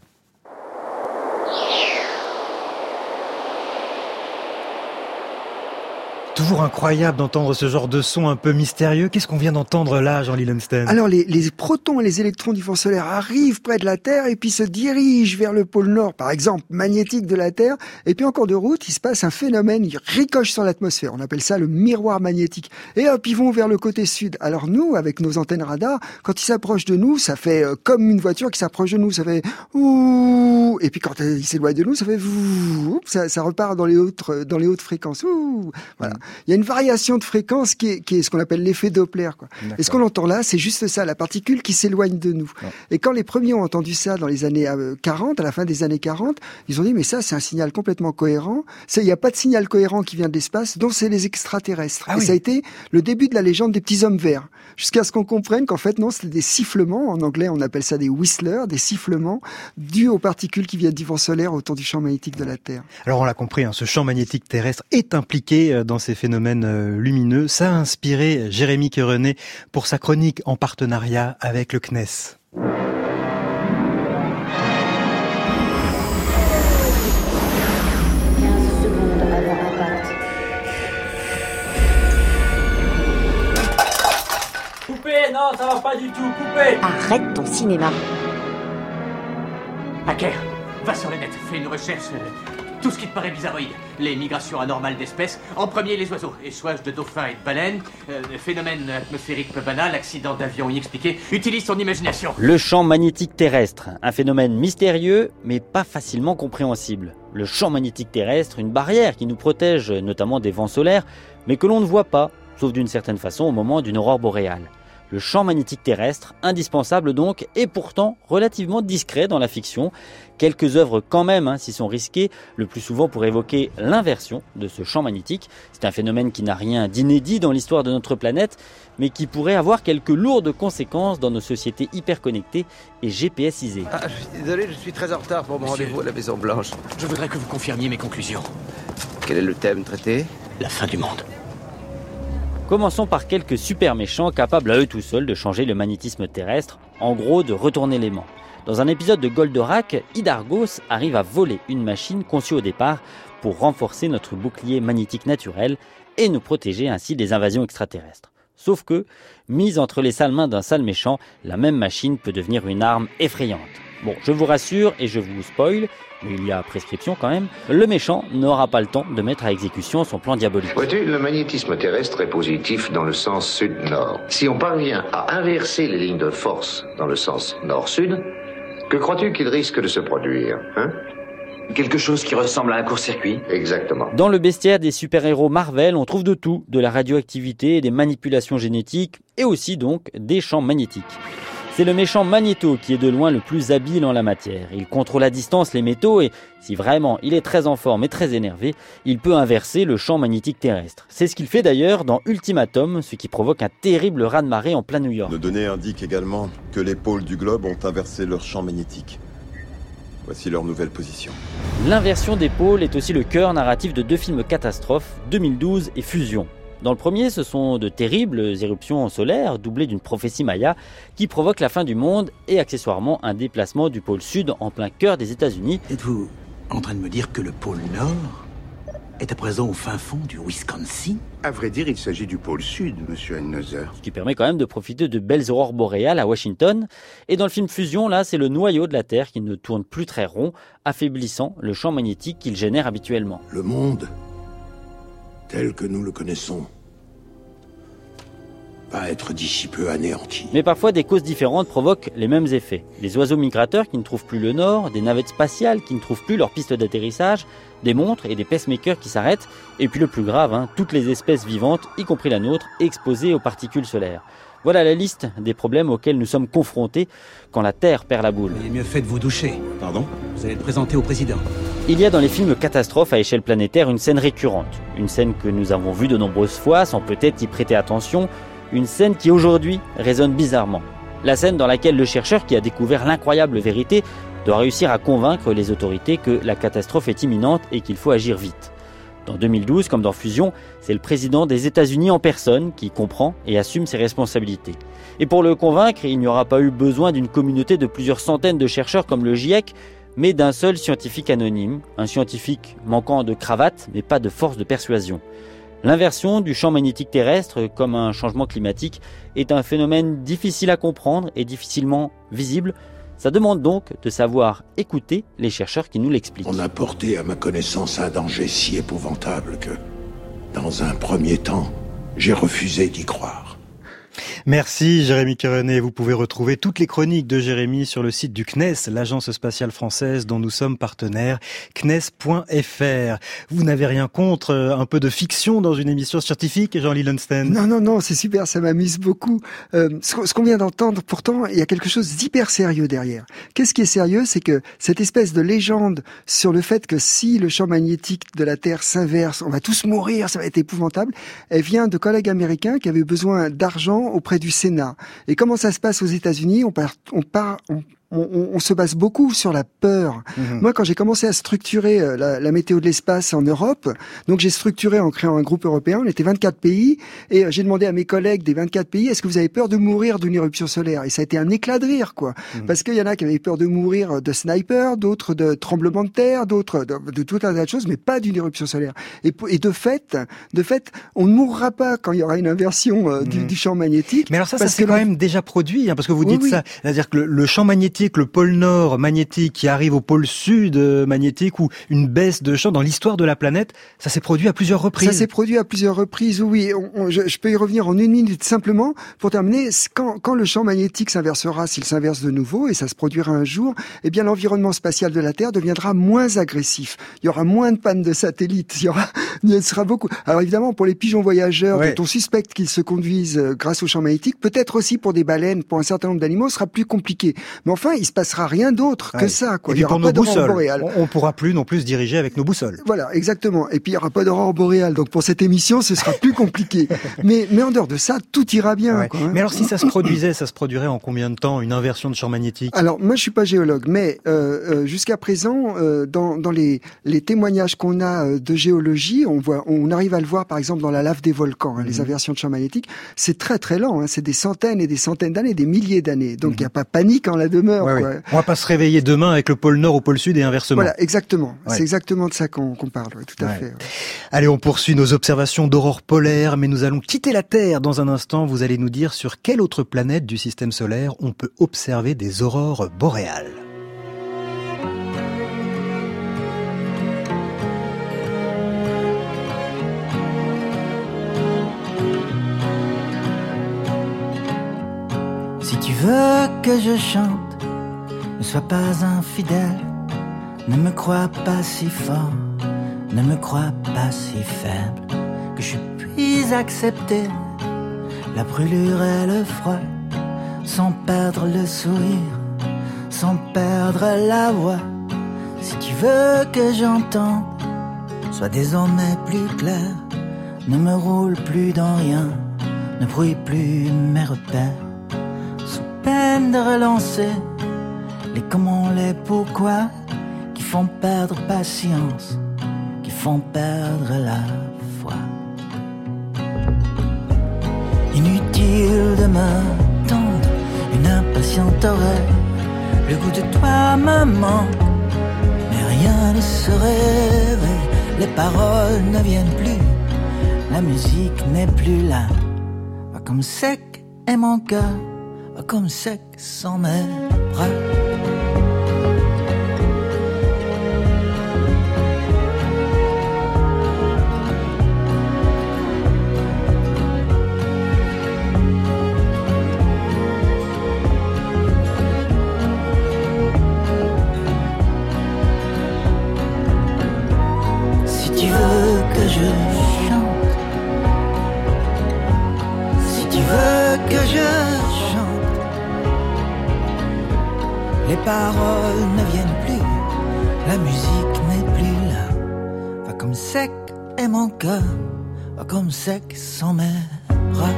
Toujours incroyable d'entendre ce genre de son un peu mystérieux. Qu'est-ce qu'on vient d'entendre là, Jean Lilenstein Alors les, les protons et les électrons du vent solaire arrivent près de la Terre et puis se dirigent vers le pôle nord, par exemple magnétique de la Terre. Et puis en cours de route, il se passe un phénomène, ils ricochent sur l'atmosphère. On appelle ça le miroir magnétique. Et hop, ils vont vers le côté sud. Alors nous, avec nos antennes radar, quand ils s'approchent de nous, ça fait euh, comme une voiture qui s'approche de nous. Ça fait ouh. Et puis quand euh, ils s'éloignent de nous, ça fait ouh. Ça, ça repart dans les hautes, dans les hautes fréquences. Ouh. Voilà. Il y a une variation de fréquence qui est, qui est ce qu'on appelle l'effet Doppler. Quoi. Et ce qu'on entend là, c'est juste ça, la particule qui s'éloigne de nous. Et quand les premiers ont entendu ça dans les années euh, 40, à la fin des années 40, ils ont dit mais ça c'est un signal complètement cohérent. C'est- Il n'y a pas de signal cohérent qui vient de l'espace, donc c'est les extraterrestres. et ça a été le début de la légende des petits hommes verts, jusqu'à ce qu'on comprenne qu'en fait non, c'était des sifflements. En anglais, on appelle ça des whistlers, des sifflements dus aux particules qui viennent du vent solaire autour du champ magnétique de la Terre. Alors on l'a compris, hein, ce champ magnétique terrestre est impliqué euh, dans ces phénomènes euh, lumineux. Ça a inspiré Jérémy Querenet pour sa chronique en partenariat avec le CNES. Coupez, non, ça va pas du tout, coupez Arrête ton cinéma. Hacker, va sur le net, fais une recherche. euh, Tout ce qui te paraît bizarroïde. Les migrations anormales d'espèces. En premier, les oiseaux. Échouage de dauphins et de baleines. euh, phénomène atmosphérique peu banal. Accident d'avion inexpliqué. Utilise ton imagination. Le champ magnétique terrestre, un phénomène mystérieux mais pas facilement compréhensible. Le champ magnétique terrestre, une barrière qui nous protège notamment des vents solaires, mais que l'on ne voit pas, sauf d'une certaine façon au moment d'une aurore boréale. Le champ magnétique terrestre, indispensable donc, et pourtant relativement discret dans la fiction. Quelques œuvres quand même hein, s'y sont risquées, le plus souvent pour évoquer l'inversion de ce champ magnétique. C'est un phénomène qui n'a rien d'inédit dans l'histoire de notre planète, mais qui pourrait avoir quelques lourdes conséquences dans nos sociétés hyper connectées et GPSisées. Ah, je suis désolé, je suis très en retard pour mon rendez-vous à la Maison Blanche. Je voudrais que vous confirmiez mes conclusions. Quel est le thème traité? La fin du monde. Commençons par quelques super méchants capables à eux tout seuls de changer le magnétisme terrestre, en gros de retourner l'aimant. Dans un épisode de Goldorak, Hydargos arrive à voler une machine conçue au départ pour renforcer notre bouclier magnétique naturel et nous protéger ainsi des invasions extraterrestres. Sauf que, mise entre les sales mains d'un sale méchant, la même machine peut devenir une arme effrayante. Bon, je vous rassure et je vous spoil, mais il y a prescription quand même, le méchant n'aura pas le temps de mettre à exécution son plan diabolique. Vois-tu, le magnétisme terrestre est positif dans le sens sud-nord. Si on parvient à inverser les lignes de force dans le sens nord-sud, que crois-tu qu'il risque de se produire hein? Quelque chose qui ressemble à un court-circuit Exactement. Dans le bestiaire des super-héros Marvel, on trouve de tout, de la radioactivité, des manipulations génétiques et aussi donc des champs magnétiques. C'est le méchant Magneto qui est de loin le plus habile en la matière. Il contrôle à distance les métaux et, si vraiment il est très en forme et très énervé, il peut inverser le champ magnétique terrestre. C'est ce qu'il fait d'ailleurs dans Ultimatum, ce qui provoque un terrible raz-de-marée en plein New York. Nos données indiquent également que les pôles du globe ont inversé leur champ magnétique. Voici leur nouvelle position. L'inversion des pôles est aussi le cœur narratif de deux films catastrophes, 2012 et Fusion. Dans le premier, ce sont de terribles éruptions solaires, doublées d'une prophétie maya, qui provoquent la fin du monde et accessoirement un déplacement du pôle sud en plein cœur des États-Unis. Êtes-vous en train de me dire que le pôle Nord est à présent au fin fond du Wisconsin? À vrai dire, il s'agit du pôle sud, monsieur Heinhauser. Ce qui permet quand même de profiter de belles aurores boréales à Washington. Et dans le film Fusion, là, c'est le noyau de la Terre qui ne tourne plus très rond, affaiblissant le champ magnétique qu'il génère habituellement. Le monde, tel que nous le connaissons, va être d'ici peu anéanti. Mais parfois, des causes différentes provoquent les mêmes effets. Des oiseaux migrateurs qui ne trouvent plus le nord, des navettes spatiales qui ne trouvent plus leur piste d'atterrissage, des montres et des pacemakers qui s'arrêtent, et puis le plus grave, hein, toutes les espèces vivantes, y compris la nôtre, exposées aux particules solaires. Voilà la liste des problèmes auxquels nous sommes confrontés quand la Terre perd la boule. Il est mieux fait de vous doucher. Pardon? Vous allez le présenter au président. Il y a dans les films catastrophes à échelle planétaire une scène récurrente, une scène que nous avons vue de nombreuses fois sans peut-être y prêter attention, une scène qui aujourd'hui résonne bizarrement. La scène dans laquelle le chercheur qui a découvert l'incroyable vérité doit réussir à convaincre les autorités que la catastrophe est imminente et qu'il faut agir vite. Dans 2012, comme dans Fusion, c'est le président des États-Unis en personne qui comprend et assume ses responsabilités. Et pour le convaincre, il n'y aura pas eu besoin d'une communauté de plusieurs centaines de chercheurs comme le GIEC, mais d'un seul scientifique anonyme, un scientifique manquant de cravate mais pas de force de persuasion. L'inversion du champ magnétique terrestre, comme un changement climatique, est un phénomène difficile à comprendre et difficilement visible. Ça demande donc de savoir écouter les chercheurs qui nous l'expliquent. On a porté à ma connaissance un danger si épouvantable que, dans un premier temps, j'ai refusé d'y croire. Merci Jérémy Kerenet. Vous pouvez retrouver toutes les chroniques de Jérémy sur le site du CNES, l'agence spatiale française dont nous sommes partenaires, CNES.fr. Vous n'avez rien contre euh, un peu de fiction dans une émission scientifique, Jean Lillenstein? Non, non, non, c'est super, ça m'amuse beaucoup. Euh, ce qu'on vient d'entendre, pourtant, il y a quelque chose d'hyper sérieux derrière. Qu'est-ce qui est sérieux? C'est que cette espèce de légende sur le fait que si le champ magnétique de la Terre s'inverse, on va tous mourir, ça va être épouvantable, elle vient de collègues américains qui avaient besoin d'argent auprès du Sénat. Et comment ça se passe aux États-Unis? On on- on- on se base beaucoup sur la peur. Mhm. Moi, quand j'ai commencé à structurer euh, la, la météo de l'espace en Europe, donc j'ai structuré en créant un groupe européen, on était 24 pays, et euh, j'ai demandé à mes collègues des 24 pays, est-ce que vous avez peur de mourir d'une éruption solaire? Et ça a été un éclat de rire, quoi. Parce qu'il y en a qui avaient peur de mourir de sniper, d'autres de tremblements de terre, d'autres de, de tout un tas de choses, mais pas d'une éruption solaire. Et, de fait, de fait, on ne mourra pas quand il y aura une inversion euh, du, du champ magnétique. Mais alors ça, ça s'est quand même déjà produit, hein, parce que vous Oui, dites oui. ça. C'est-à-dire que le, le champ magnétique, le pôle nord magnétique qui arrive au pôle sud euh, magnétique ou une baisse de champ dans l'histoire de la planète, ça s'est produit à plusieurs reprises. Ça s'est produit à plusieurs reprises, oui. Je, peux y revenir en une minute simplement pour terminer. Quand, quand le champ magnétique s'inversera, s'il s'inverse de nouveau, et ça se produira un jour, eh bien l'environnement spatial de la Terre deviendra moins agressif. Il y aura moins de pannes de satellites, il y aura <laughs> Il sera beaucoup. Alors évidemment, pour les pigeons voyageurs Ouais. dont on suspecte qu'ils se conduisent euh, grâce au champ magnétique, peut-être aussi pour des baleines, pour un certain nombre d'animaux, ce sera plus compliqué. Mais enfin, il se passera rien d'autre que ça. Quoi. Et il y puis aura pour pas nos boussoles, boréale. on, on pourra plus non plus se diriger avec nos boussoles. Voilà, exactement. Et puis il y aura pas d'aurore boréale. Donc pour cette émission, ce sera plus compliqué. <laughs> mais, mais en dehors de ça, tout ira bien. Ouais. quoi, hein. Mais alors si ça se produisait, ça se produirait en combien de temps une inversion de champ magnétique? Alors moi je suis pas géologue, mais euh, euh, jusqu'à présent, euh, dans, dans les, les témoignages qu'on a euh, de géologie, on voit, on arrive à le voir par exemple dans la lave des volcans, hein, les Mhm. inversions de champ magnétique. C'est très très lent, hein, c'est des centaines et des centaines d'années, des milliers d'années. Donc il n'y a pas panique en la demeure. Mhm. Ouais, quoi. On va pas se réveiller demain avec le pôle Nord au pôle Sud et inversement. Voilà, exactement. Ouais. C'est exactement de ça qu'on parle. tout à Ouais. fait. Allez, on poursuit nos observations d'aurore polaire, mais nous allons quitter la Terre dans un instant. Vous allez nous dire sur quelle autre planète du système solaire on peut observer des aurores boréales. Veux que je chante, ne sois pas infidèle, ne me crois pas si fort, ne me crois pas si faible, que je puisse accepter la brûlure et le froid, sans perdre le sourire, sans perdre la voix. Si tu veux que j'entende, sois désormais plus clair, ne me roule plus dans rien, ne brouille plus mes repères peine de relancer les comment, les pourquoi qui font perdre patience, qui font perdre la foi. Inutile de me tendre une impatiente oreille, le goût de toi me manque, mais rien ne se réveille, les paroles ne viennent plus, la musique n'est plus là, Va comme sec est mon cœur comme sec sans mes bras. Mon cœur, va comme sec sans mes bras.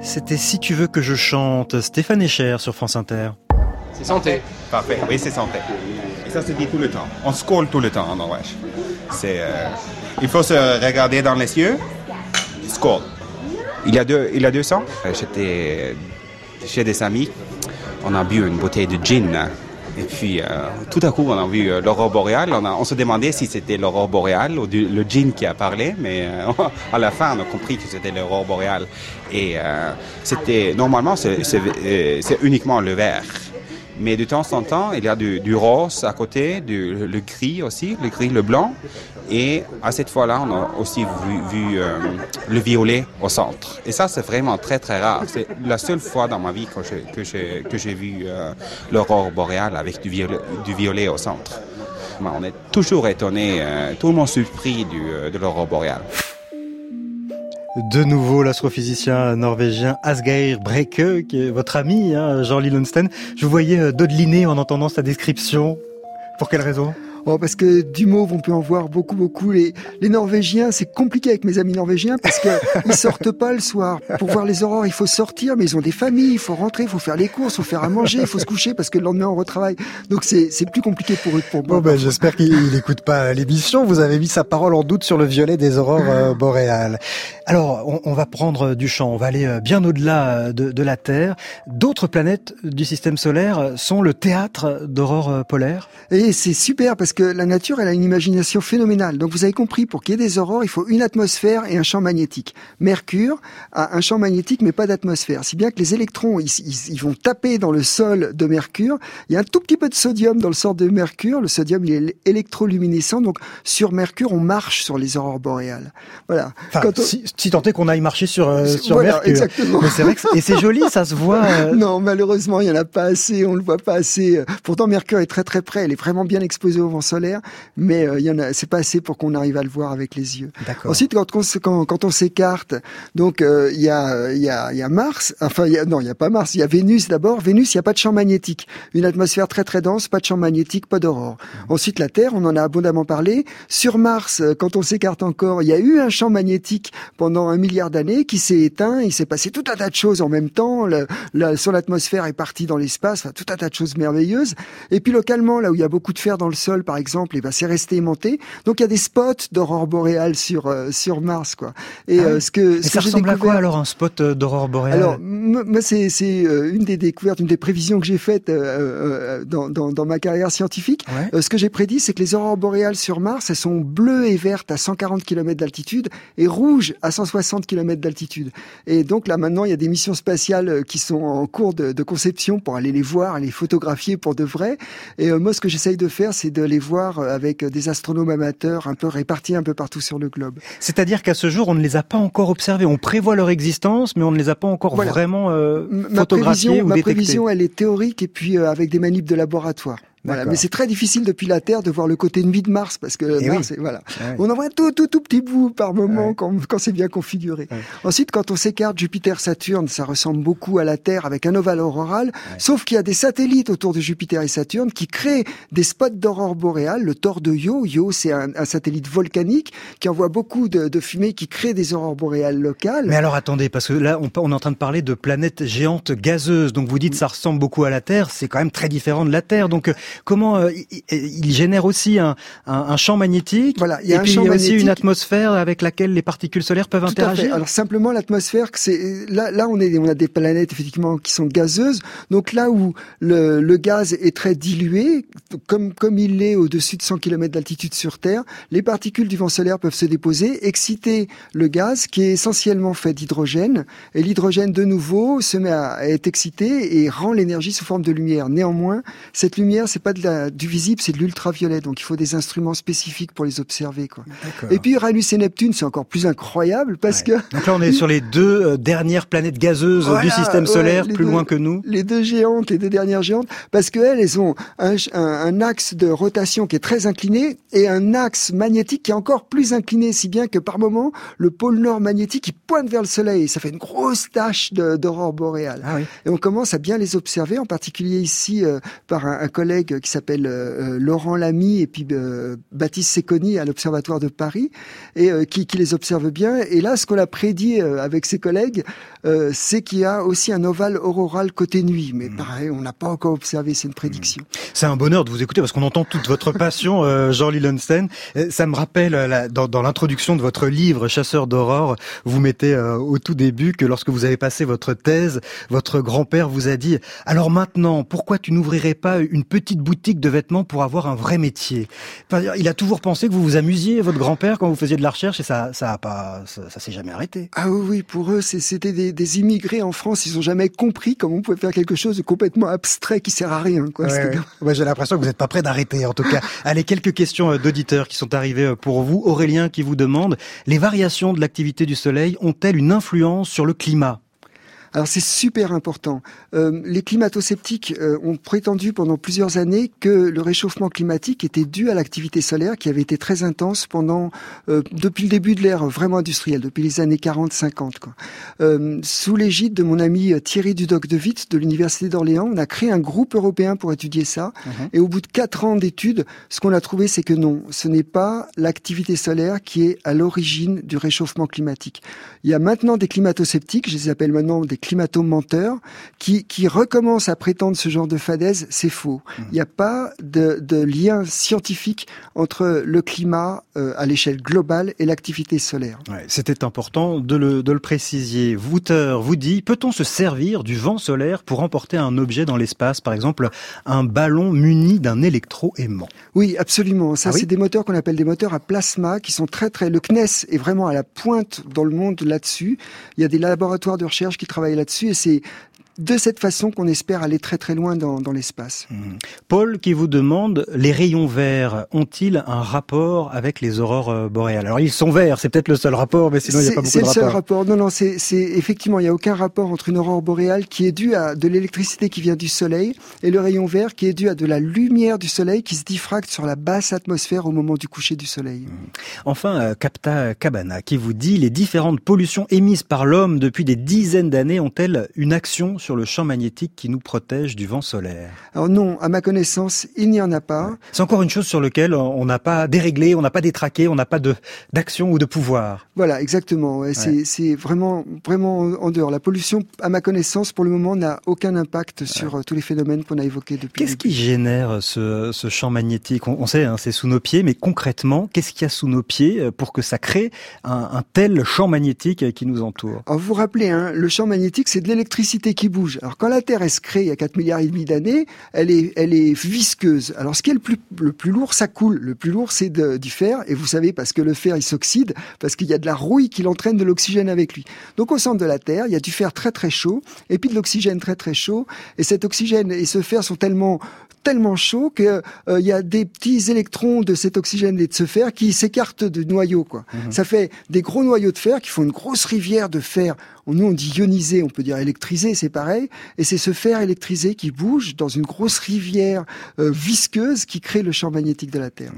C'était Si tu veux que je chante, Stéphane Echer sur France Inter. C'est santé. Parfait, oui, c'est santé. Et ça se dit tout le temps. On scrolle tout le temps en Norvège. Euh, il faut se regarder dans les yeux. Skål. Il y a deux, il y a deux ans, euh, j'étais chez des amis. On a bu une bouteille de gin. Et puis, euh, tout à coup, on a vu l'aurore boréale. On, a- on se demandait si c'était l'aurore boréale ou du- le gin qui a parlé, mais <laughs> à la fin, on a compris que c'était l'aurore boréale. Et c'était normalement, c'est uniquement le vert. Mais de temps en temps, il y a du, du rose à côté, du, le gris aussi, le gris, le blanc. Et à cette fois-là, on a aussi vu, vu, euh, le violet au centre. Et ça, c'est vraiment très, très rare. C'est la seule fois dans ma vie que j'ai, que j'ai, que j'ai vu euh, l'aurore boréale avec du violet, du violet au centre. On est toujours étonné, euh, tout le monde surpris du, euh, de l'aurore boréale. De nouveau, l'astrophysicien norvégien Asgeir Brekke, qui est votre ami, hein, Jean Lillensten. Je vous voyais euh, dodeliner en entendant sa description. Pour quelle raison? Oh, parce que du mauve, on peut en voir beaucoup, beaucoup. Les, les Norvégiens, c'est compliqué avec mes amis norvégiens parce que <laughs> ils sortent pas le soir. Pour voir les aurores, il faut sortir, mais ils ont des familles, il faut rentrer, il faut faire les courses, il faut faire à manger, il faut se coucher parce que le lendemain on retravaille. Donc c'est, c'est plus compliqué pour eux que pour moi. Bon, ben, j'espère qu'il n'écoute pas l'émission. Vous avez mis sa parole en doute sur le violet des aurores euh, <laughs> boréales. Alors, on, on va prendre du champ. On va aller euh, bien au-delà euh, de, de la Terre. D'autres planètes du système solaire sont le théâtre d'aurores polaires. Et c'est super parce parce que la nature, elle a une imagination phénoménale. Donc vous avez compris, pour qu'il y ait des aurores, il faut une atmosphère et un champ magnétique. Mercure a un champ magnétique, mais pas d'atmosphère. Si bien que les électrons, ils, ils, ils vont taper dans le sol de Mercure. Il y a un tout petit peu de sodium dans le sol de Mercure. Le sodium, il est électroluminescent. Donc sur Mercure, on marche sur les aurores boréales. Voilà. Enfin, Quand on- si, si tant est qu'on aille marcher sur, euh, sur Voilà, Mercure. exactement. Mais vrai que et c'est joli, ça se voit. euh, <laughs> Non, malheureusement, il y en a pas assez, on le voit pas assez. Pourtant, Mercure est très très près, elle est vraiment bien exposée au vent solaire, mais euh, il y en a, c'est pas assez pour qu'on arrive à le voir avec les yeux. Ensuite, quand on, se- quand, quand on s'écarte, donc euh, il y a il y a il y a Mars, enfin il y a, non, il y a pas Mars, il y a Vénus d'abord. Vénus, il y a pas de champ magnétique, une atmosphère très très dense, pas de champ magnétique, pas d'aurore. Ensuite, la Terre, on en a abondamment parlé. Sur Mars, euh, quand on s'écarte encore, il y a eu un champ magnétique pendant un milliard d'années qui s'est éteint. Il s'est passé tout un tas de choses en même temps. Le, la- son atmosphère est partie dans l'espace, enfin, tout un tas de choses merveilleuses. Et puis localement, là où il y a beaucoup de fer dans le sol, par exemple, et ben c'est resté aimanté. Donc il y a des spots d'aurore boréale sur euh, sur Mars, quoi. Et Ah oui. euh, ce que ce ça que ressemble à quoi alors un spot euh, d'aurore boréale? Alors, moi, c'est c'est une des découvertes, une des prévisions que j'ai faites dans, dans, dans ma carrière scientifique. Ce que j'ai prédit, c'est que les aurores boréales sur Mars, elles sont bleues et vertes à 140 km d'altitude et rouges à 160 km d'altitude. Et donc là, maintenant, il y a des missions spatiales qui sont en cours de, de conception pour aller les voir, les photographier pour de vrai. Et moi, ce que j'essaye de faire, c'est de les voir euh, avec des astronomes amateurs un peu répartis un peu partout sur le globe. C'est-à-dire qu'à ce jour, on ne les a pas encore observés. On prévoit leur existence, mais on ne les a pas encore Voilà. vraiment euh, ma photographiés prévision, ou ma prévision, elle est théorique et puis euh, avec des manips de laboratoire. Voilà, mais c'est très difficile depuis la Terre de voir le côté nuit de Mars parce que Eh Mars, oui. est- voilà, oui. on en voit un tout tout tout petit bout par moment quand, quand c'est bien configuré. Ensuite, quand on s'écarte Jupiter-Saturne, ça ressemble beaucoup à la Terre avec un ovale auroral, sauf qu'il y a des satellites autour de Jupiter et Saturne qui créent des spots d'aurore boréale. Le Thor de Io, Io c'est un, un satellite volcanique qui envoie beaucoup de, de fumée qui crée des aurores boréales locales. Mais alors attendez, parce que là, on, on est en train de parler de planètes géantes gazeuses. Donc vous dites ça ressemble beaucoup à la Terre, c'est quand même très différent de la Terre. Donc comment euh, il, il génère aussi un, un, un champ magnétique Voilà, il y a et un puis champ il y a aussi magnétique. une atmosphère avec laquelle les particules solaires peuvent Tout à fait. interagir. Alors simplement l'atmosphère, c'est là, là on est, on a des planètes effectivement qui sont gazeuses. Donc là où le, le gaz est très dilué, comme comme il l'est au-dessus de 100 km d'altitude sur Terre, les particules du vent solaire peuvent se déposer, exciter le gaz qui est essentiellement fait d'hydrogène. Et l'hydrogène de nouveau se met à, à être excité et rend l'énergie sous forme de lumière. Néanmoins, cette lumière c'est pas de la, du visible, c'est de l'ultraviolet. Donc il faut des instruments spécifiques pour les observer. Quoi. Et puis Uranus et Neptune, c'est encore plus incroyable parce que Donc là, on est sur les deux euh, dernières planètes gazeuses Voilà, du système solaire, plus deux- loin que nous. Les deux géantes, les deux dernières géantes, parce qu'elles, elles ont un, un- un axe de rotation qui est très incliné et un axe magnétique qui est encore plus incliné, si bien que par moment, le pôle nord magnétique, il pointe vers le soleil. Ça fait une grosse tache d'aurore boréale. Ah Et on commence à bien les observer, en particulier ici euh, par un, un collègue qui s'appelle euh, euh, Laurent Lamy et puis euh, Baptiste Secconi à l'Observatoire de Paris, et euh, qui, qui les observe bien. Et là, ce qu'on a prédit avec ses collègues, c'est qu'il y a aussi un ovale auroral côté nuit. Mais pareil, on n'a pas encore observé, c'est une prédiction. C'est un bonheur de vous écouter parce qu'on entend toute votre <laughs> passion, Jean Lillenstein. Euh, Ça me rappelle, la- dans, dans l'introduction de votre livre Chasseur d'aurore, vous mettez au tout début que lorsque vous avez passé votre thèse, votre grand-père vous a dit « Alors maintenant, pourquoi tu n'ouvrirais pas une petite boutique de vêtements pour avoir un vrai métier ?» Enfin, Il a toujours pensé que vous vous amusiez, votre grand-père, quand vous faisiez de la recherche et ça ça a pas, ça, ça s'est jamais arrêté. Ah oui, oui, pour eux, c'était des, des immigrés en France. Ils ont jamais compris comment on pouvait faire quelque chose de complètement abstrait qui sert à rien. Quoi. Ouais, J'ai l'impression que vous n'êtes pas prêt d'arrêter, en tout cas. <laughs> Allez, quelques questions euh, d'auditeurs qui sont arrivées euh, pour vous. Aurélien qui vous demande, les variations de l'activité du Soleil ont-elles une influence sur le climat? Alors c'est super important. Euh, les climato-sceptiques euh, ont prétendu pendant plusieurs années que le réchauffement climatique était dû à l'activité solaire qui avait été très intense pendant euh, depuis le début de l'ère vraiment industrielle, depuis les années 40-50. quoi. Euh, sous l'égide de mon ami euh, Thierry Dudoc de Witt de l'université d'Orléans, on a créé un groupe européen pour étudier ça. Et au bout de quatre ans d'études, ce qu'on a trouvé, c'est que non, ce n'est pas l'activité solaire qui est à l'origine du réchauffement climatique. Il y a maintenant des climato-sceptiques, je les appelle maintenant des climato-menteurs qui, qui recommencent à prétendre ce genre de fadaise, c'est faux. Mmh. Il n'y a pas de, de lien scientifique entre le climat euh, à l'échelle globale et l'activité solaire. Ouais, C'était important de le, de le préciser. Wouter vous dit, peut-on se servir du vent solaire pour emporter un objet dans l'espace, par exemple un ballon muni d'un électro-aimant Oui, absolument. Ça, Ah oui? c'est des moteurs qu'on appelle des moteurs à plasma qui sont très très. Le CNES est vraiment à la pointe dans le monde là-dessus. Il y a des laboratoires de recherche qui travaillent là-dessus et c'est de cette façon qu'on espère aller très très loin dans, dans l'espace. Paul qui vous demande, les rayons verts ont-ils un rapport avec les aurores euh, boréales? Alors ils sont verts, c'est peut-être le seul rapport, mais sinon il n'y a C'est- pas beaucoup C'est de le seul rapport. rapport. Non, non, c'est c'est- effectivement, il n'y a aucun rapport entre une aurore boréale qui est due à de l'électricité qui vient du soleil et le rayon vert qui est dû à de la lumière du soleil qui se diffracte sur la basse atmosphère au moment du coucher du soleil. Enfin, euh, Capta Cabana qui vous dit, les différentes pollutions émises par l'homme depuis des dizaines d'années ont-elles une action sur le champ magnétique qui nous protège du vent solaire Alors non, à ma connaissance, il n'y en a pas. C'est encore une chose sur laquelle on n'a pas déréglé, on n'a pas détraqué, on n'a pas d'action ou de pouvoir. Voilà, exactement. ouais, C'est c'est vraiment, vraiment en dehors. La pollution, à ma connaissance, pour le moment, n'a aucun impact sur euh, tous les phénomènes qu'on a évoqués depuis. Qu'est-ce qui génère ce, ce champ magnétique? On, on sait, hein, c'est sous nos pieds, mais concrètement, qu'est-ce qu'il y a sous nos pieds euh, pour que ça crée un, un tel champ magnétique euh, qui nous entoure? Alors vous vous rappelez, hein, le champ magnétique, c'est de l'électricité qui bouge. Alors quand la Terre elle se crée il y a 4 milliards et demi d'années, elle est, elle est visqueuse. Alors ce qui est le plus, le plus lourd, ça coule. Le plus lourd, c'est du fer. Et vous savez, parce que le fer, il s'oxyde, parce qu'il y a de la rouille qui l'entraîne de l'oxygène avec lui. Donc au centre de la Terre, il y a du fer très très chaud, et puis de l'oxygène très très chaud. Et cet oxygène et ce fer sont tellement tellement chauds que euh, il y a des petits électrons de cet oxygène et de ce fer qui s'écartent du noyau quoi. Ça fait des gros noyaux de fer qui font une grosse rivière de fer. Nous on dit ionisé, on peut dire électrisé, c'est pareil. Et c'est ce fer électrisé qui bouge dans une grosse rivière euh, visqueuse qui crée le champ magnétique de la Terre.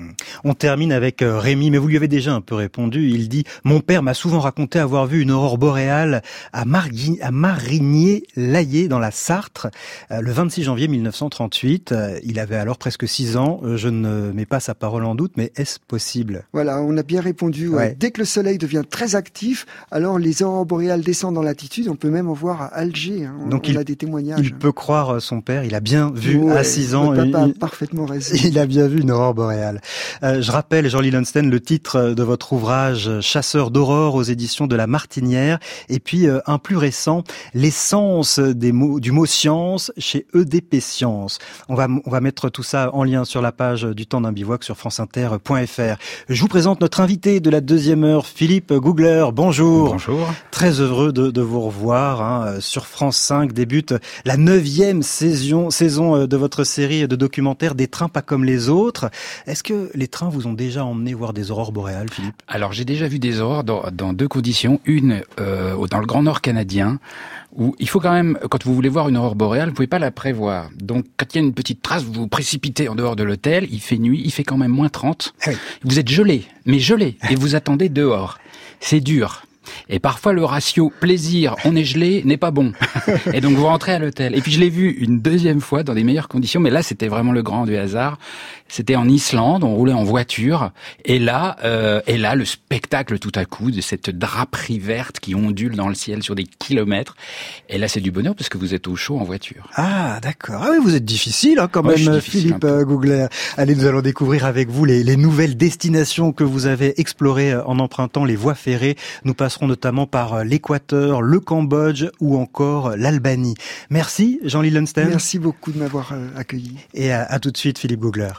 On termine avec euh, Rémi, mais vous lui avez déjà un peu répondu. Il dit « Mon père m'a souvent raconté avoir vu une aurore boréale à, Margui- à Marigné-Laillé dans la Sarthe euh, le 26 janvier 1938. Euh, Il avait alors presque 6 ans. Je ne mets pas sa parole en doute, mais est-ce possible? Voilà, on a bien répondu. ouais. Ouais. Dès que le soleil devient très actif, alors les aurores boréales descendent dans latitude. On peut même en voir à Alger. hein. On, Donc on il- a des témoignages. Il peut croire euh, son père, il a bien vu Ouais, à 6 ans. papa il- a parfaitement raison. <laughs> Il a bien vu une aurore boréale. Euh, je rappelle, Jean-Lee Lunstein, le titre de votre ouvrage euh, Chasseur d'aurore aux éditions de La Martinière, et puis euh, un plus récent, L'essence des mots, du mot science chez EDP Science. On va, on va mettre tout ça en lien sur la page du temps d'un bivouac sur franceinter.fr. Je vous présente notre invité de la deuxième heure, Philippe Googler. Bonjour. Bonjour. Très heureux de, de vous revoir. hein. Sur France 5 débute la neuvième saison, saison euh, de votre série de documentaires Des trains pas comme les autres. Est-ce que les trains vous ont déjà emmené voir des aurores boréales, Philippe? Alors j'ai déjà vu des aurores dans, dans deux conditions. Une euh, dans le Grand Nord canadien, où il faut quand même, quand vous voulez voir une aurore boréale, vous pouvez pas la prévoir. Donc quand il y a une petite trace, vous vous précipitez en dehors de l'hôtel, il fait nuit, il fait quand même moins 30. Vous êtes gelé, mais gelé, et vous attendez dehors. C'est dur. Et parfois le ratio plaisir, on est gelé, n'est pas bon. Et donc vous rentrez à l'hôtel. Et puis je l'ai vu une deuxième fois dans des meilleures conditions, mais là c'était vraiment le grand du hasard. C'était en Islande, on roulait en voiture, et là, euh, et là le spectacle tout à coup de cette draperie verte qui ondule dans le ciel sur des kilomètres. Et là c'est du bonheur parce que vous êtes au chaud en voiture. Ah, d'accord. Ah oui, vous êtes difficile hein, quand Ouais, même, difficile, Philippe euh, Googler. Allez, nous allons découvrir avec vous les, les nouvelles destinations que vous avez explorées euh, en empruntant les voies ferrées. Nous passerons notamment par euh, l'Équateur, le Cambodge ou encore l'Albanie. Merci, Lunstein. Merci beaucoup de m'avoir accueilli. Et à, à tout de suite, Philippe Googler.